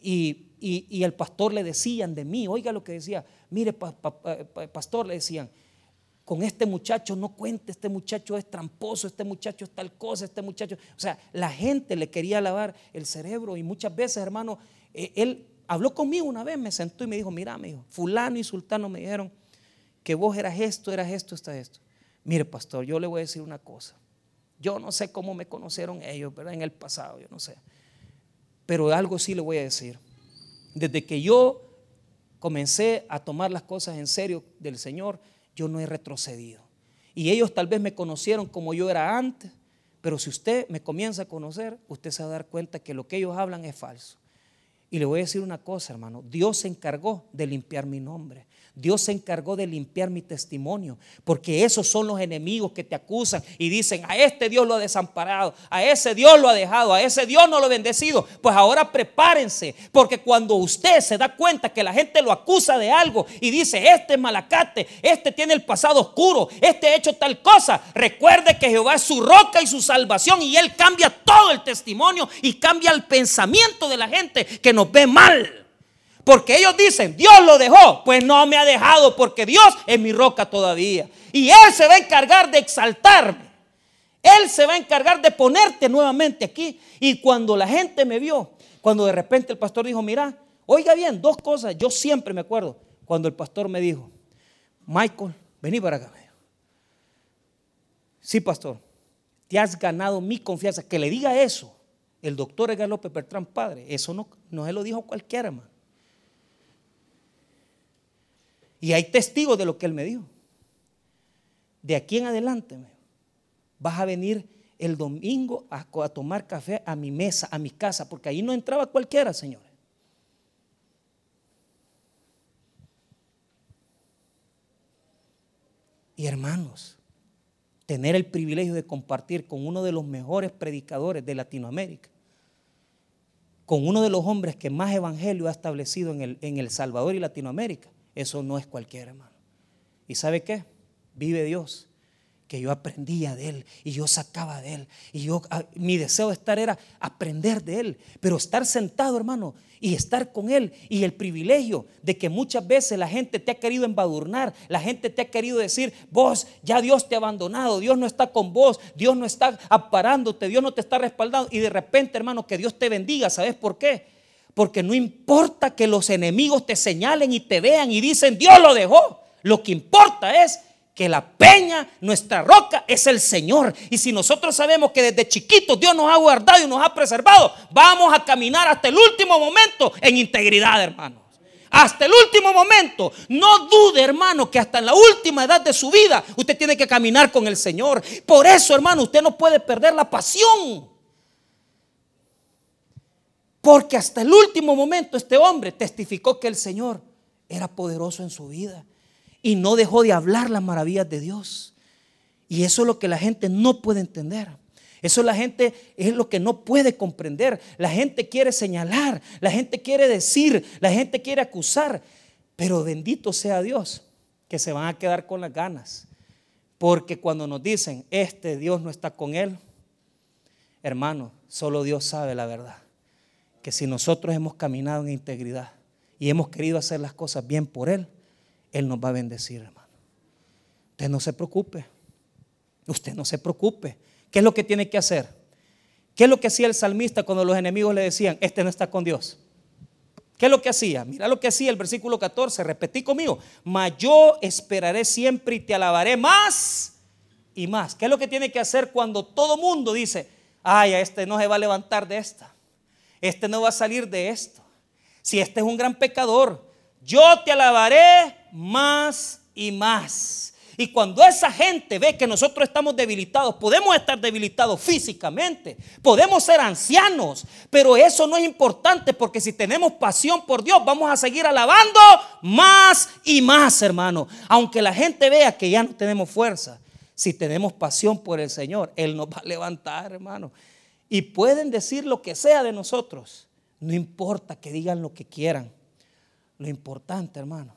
Y, el pastor le decían de mí, oiga lo que decía, mire, pastor, le decían, con este muchacho no cuente, este muchacho es tramposo, este muchacho es tal cosa, este muchacho. O sea, la gente le quería lavar el cerebro y muchas veces, hermano, eh, él habló conmigo una vez, me sentó y me dijo, mira, me dijo, fulano y sultano me dijeron que vos eras esto, eras esto, está esto. Mire, pastor, yo le voy a decir una cosa. Yo no sé cómo me conocieron ellos, ¿verdad? En el pasado, yo no sé. Pero algo sí le voy a decir. Desde que yo comencé a tomar las cosas en serio del Señor, yo no he retrocedido. Y ellos tal vez me conocieron como yo era antes, pero si usted me comienza a conocer, usted se va a dar cuenta que lo que ellos hablan es falso. Y le voy a decir una cosa, hermano, Dios se encargó de limpiar mi nombre. Dios se encargó de limpiar mi testimonio, porque esos son los enemigos que te acusan y dicen, a este Dios lo ha desamparado, a ese Dios lo ha dejado, a ese Dios no lo ha bendecido. Pues ahora prepárense, porque cuando usted se da cuenta que la gente lo acusa de algo y dice, este es malacate, este tiene el pasado oscuro, este ha hecho tal cosa, recuerde que Jehová es su roca y su salvación y él cambia todo el testimonio y cambia el pensamiento de la gente que nos ve mal. Porque ellos dicen, Dios lo dejó. Pues no me ha dejado porque Dios es mi roca todavía. Y Él se va a encargar de exaltarme. Él se va a encargar de ponerte nuevamente aquí. Y cuando la gente me vio, cuando de repente el pastor dijo, mira, oiga bien, dos cosas. Yo siempre me acuerdo cuando el pastor me dijo, Michael, vení para acá. Sí, pastor, te has ganado mi confianza. Que le diga eso el doctor Edgar López Bertrán, padre, eso no, no se lo dijo cualquiera, hermano. Y hay testigos de lo que él me dijo. De aquí en adelante, vas a venir el domingo a, tomar café a mi mesa, a mi casa, porque ahí no entraba cualquiera, señores. Y hermanos, tener el privilegio de compartir con uno de los mejores predicadores de Latinoamérica, con uno de los hombres que más evangelio ha establecido en el, en el Salvador y Latinoamérica, eso no es cualquier hermano. ¿Y sabe qué? Vive Dios. Que yo aprendía de Él y yo sacaba de Él. Y yo, ah, mi deseo de estar era aprender de Él. Pero estar sentado, hermano, y estar con Él. Y el privilegio de que muchas veces la gente te ha querido embadurnar. La gente te ha querido decir, vos, ya Dios te ha abandonado. Dios no está con vos. Dios no está aparándote. Dios no te está respaldando. Y de repente, hermano, que Dios te bendiga. ¿Sabes por qué? Porque no importa que los enemigos te señalen y te vean y dicen, Dios lo dejó. Lo que importa es que la peña, nuestra roca, es el Señor. Y si nosotros sabemos que desde chiquitos Dios nos ha guardado y nos ha preservado, vamos a caminar hasta el último momento en integridad, hermanos. Hasta el último momento. No dude, hermano, que hasta en la última edad de su vida usted tiene que caminar con el Señor. Por eso, hermano, usted no puede perder la pasión. Porque hasta el último momento este hombre testificó que el Señor era poderoso en su vida y no dejó de hablar las maravillas de Dios. Y eso es lo que la gente no puede entender. Eso la gente es lo que no puede comprender. La gente quiere señalar, la gente quiere decir, la gente quiere acusar. Pero bendito sea Dios que se van a quedar con las ganas. Porque cuando nos dicen, este Dios no está con él, hermano, solo Dios sabe la verdad que si nosotros hemos caminado en integridad y hemos querido hacer las cosas bien por Él, Él nos va a bendecir, hermano. Usted no se preocupe. Usted no se preocupe. ¿Qué es lo que tiene que hacer? ¿Qué es lo que hacía el salmista cuando los enemigos le decían, este no está con Dios? ¿Qué es lo que hacía? Mira lo que hacía el versículo 14, repetí conmigo, mas yo esperaré siempre y te alabaré más y más. ¿Qué es lo que tiene que hacer cuando todo mundo dice, ay, a este no se va a levantar de esta? Este no va a salir de esto. Si este es un gran pecador, yo te alabaré más y más. Y cuando esa gente ve que nosotros estamos debilitados, podemos estar debilitados físicamente, podemos ser ancianos, pero eso no es importante porque si tenemos pasión por Dios, vamos a seguir alabando más y más, hermano. Aunque la gente vea que ya no tenemos fuerza, si tenemos pasión por el Señor, Él nos va a levantar, hermano. Y pueden decir lo que sea de nosotros. No importa que digan lo que quieran. Lo importante, hermano,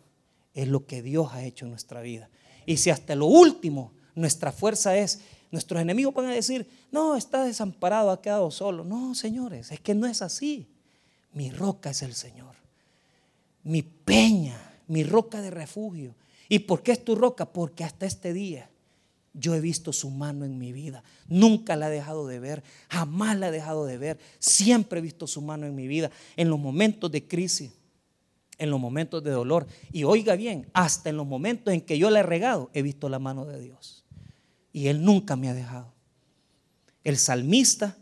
es lo que Dios ha hecho en nuestra vida. Y si hasta lo último nuestra fuerza es, nuestros enemigos van a decir, no, está desamparado, ha quedado solo. No, señores, es que no es así. Mi roca es el Señor. Mi peña, mi roca de refugio. ¿Y por qué es tu roca? Porque hasta este día yo he visto su mano en mi vida. Nunca la he dejado de ver. Jamás la he dejado de ver. Siempre he visto su mano en mi vida. En los momentos de crisis, en los momentos de dolor. Y oiga bien, hasta en los momentos en que yo la he regado, he visto la mano de Dios. Y Él nunca me ha dejado. El salmista,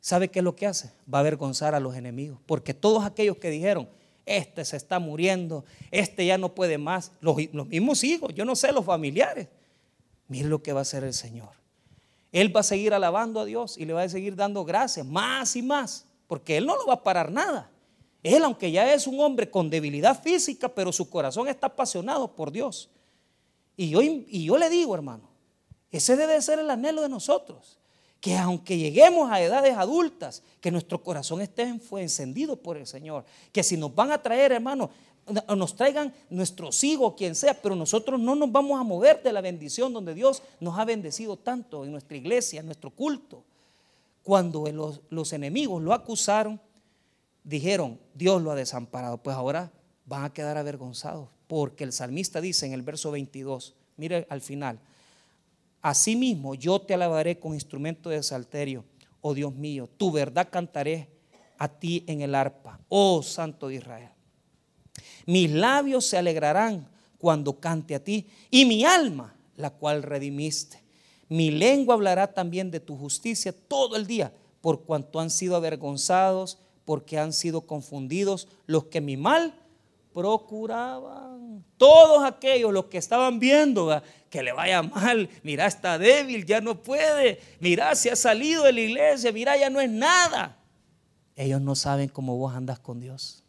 ¿sabe qué es lo que hace? Va a avergonzar a los enemigos. Porque todos aquellos que dijeron, este se está muriendo, este ya no puede más, los, los mismos hijos, yo no sé, los familiares Mire lo que va a hacer el Señor. Él va a seguir alabando a Dios y le va a seguir dando gracias más y más, porque Él no lo va a parar nada. Él, aunque ya es un hombre con debilidad física, pero su corazón está apasionado por Dios. Y yo, y yo le digo, hermano, ese debe ser el anhelo de nosotros, que aunque lleguemos a edades adultas, que nuestro corazón esté encendido por el Señor, que si nos van a traer, hermano, nos traigan nuestros hijos, quien sea, pero nosotros no nos vamos a mover de la bendición donde Dios nos ha bendecido tanto en nuestra iglesia, en nuestro culto. Cuando los, los enemigos lo acusaron, dijeron, Dios lo ha desamparado. Pues ahora van a quedar avergonzados, porque el salmista dice en el verso 22, mire al final, Asimismo yo te alabaré con instrumento de salterio, oh Dios mío, tu verdad cantaré a ti en el arpa, oh Santo de Israel. Mis labios se alegrarán cuando cante a ti y mi alma, la cual redimiste. Mi lengua hablará también de tu justicia todo el día, por cuanto han sido avergonzados, porque han sido confundidos los que mi mal procuraban. Todos aquellos, los que estaban viendo que le vaya mal, mira, está débil, ya no puede, mira, se ha salido de la iglesia, mira, ya no es nada. Ellos no saben cómo vos andas con Dios.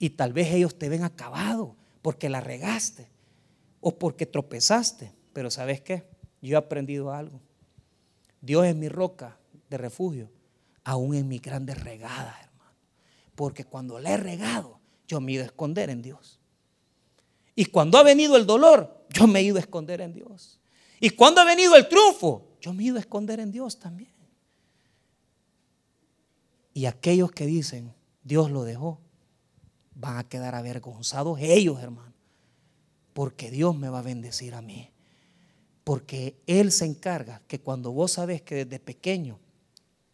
Y tal vez ellos te ven acabado porque la regaste o porque tropezaste. Pero ¿sabes qué? Yo he aprendido algo. Dios es mi roca de refugio, aún en mis grandes regadas, hermano. Porque cuando le he regado, yo me he ido a esconder en Dios. Y cuando ha venido el dolor, yo me he ido a esconder en Dios. Y cuando ha venido el triunfo, yo me he ido a esconder en Dios también. Y aquellos que dicen, Dios lo dejó, van a quedar avergonzados ellos, hermano. Porque Dios me va a bendecir a mí. Porque Él se encarga que cuando vos sabes que desde pequeño,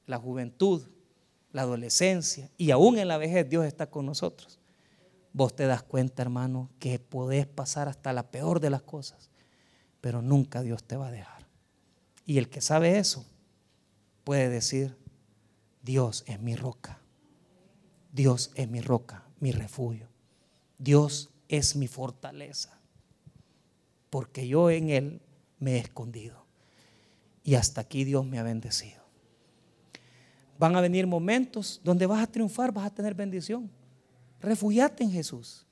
la juventud, la adolescencia y aún en la vejez Dios está con nosotros, vos te das cuenta, hermano, que podés pasar hasta la peor de las cosas, pero nunca Dios te va a dejar. Y el que sabe eso puede decir, Dios es mi roca. Dios es mi roca mi refugio. Dios es mi fortaleza. Porque yo en Él me he escondido. Y hasta aquí Dios me ha bendecido. Van a venir momentos donde vas a triunfar, vas a tener bendición. Refugiate en Jesús.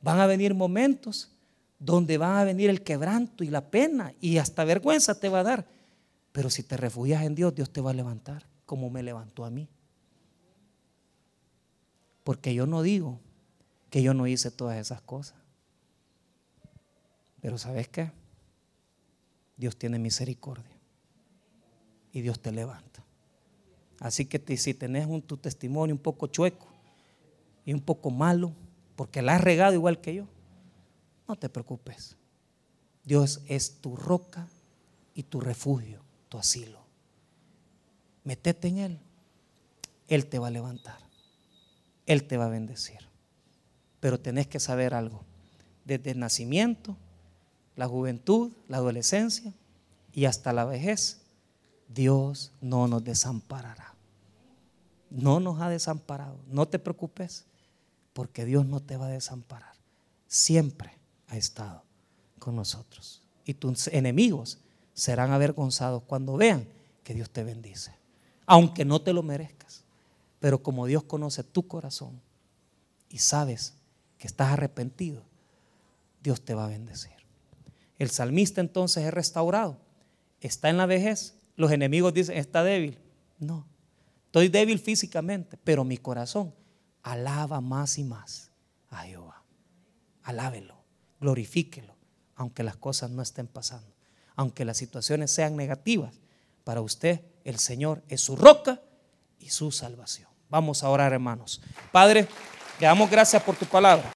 Van a venir momentos donde va a venir el quebranto y la pena y hasta vergüenza te va a dar. Pero si te refugias en Dios, Dios te va a levantar como me levantó a mí. Porque yo no digo que yo no hice todas esas cosas. Pero ¿sabes qué? Dios tiene misericordia. Y Dios te levanta. Así que si tenés tu testimonio un poco chueco y un poco malo, porque la has regado igual que yo, no te preocupes. Dios es tu roca y tu refugio, tu asilo. Metete en Él. Él te va a levantar. Él te va a bendecir. Pero tenés que saber algo. Desde el nacimiento, la juventud, la adolescencia y hasta la vejez, Dios no nos desamparará. No nos ha desamparado. No te preocupes, porque Dios no te va a desamparar. Siempre ha estado con nosotros. Y tus enemigos serán avergonzados cuando vean que Dios te bendice, aunque no te lo merezcas. Pero como Dios conoce tu corazón y sabes que estás arrepentido, Dios te va a bendecir. El salmista entonces es restaurado. Está en la vejez. Los enemigos dicen, está débil. No, estoy débil físicamente, pero mi corazón alaba más y más a Jehová. Alábelo, glorifíquelo, aunque las cosas no estén pasando, aunque las situaciones sean negativas. Para usted el Señor es su roca y su salvación. Vamos a orar, hermanos. Padre, te damos gracias por tu palabra.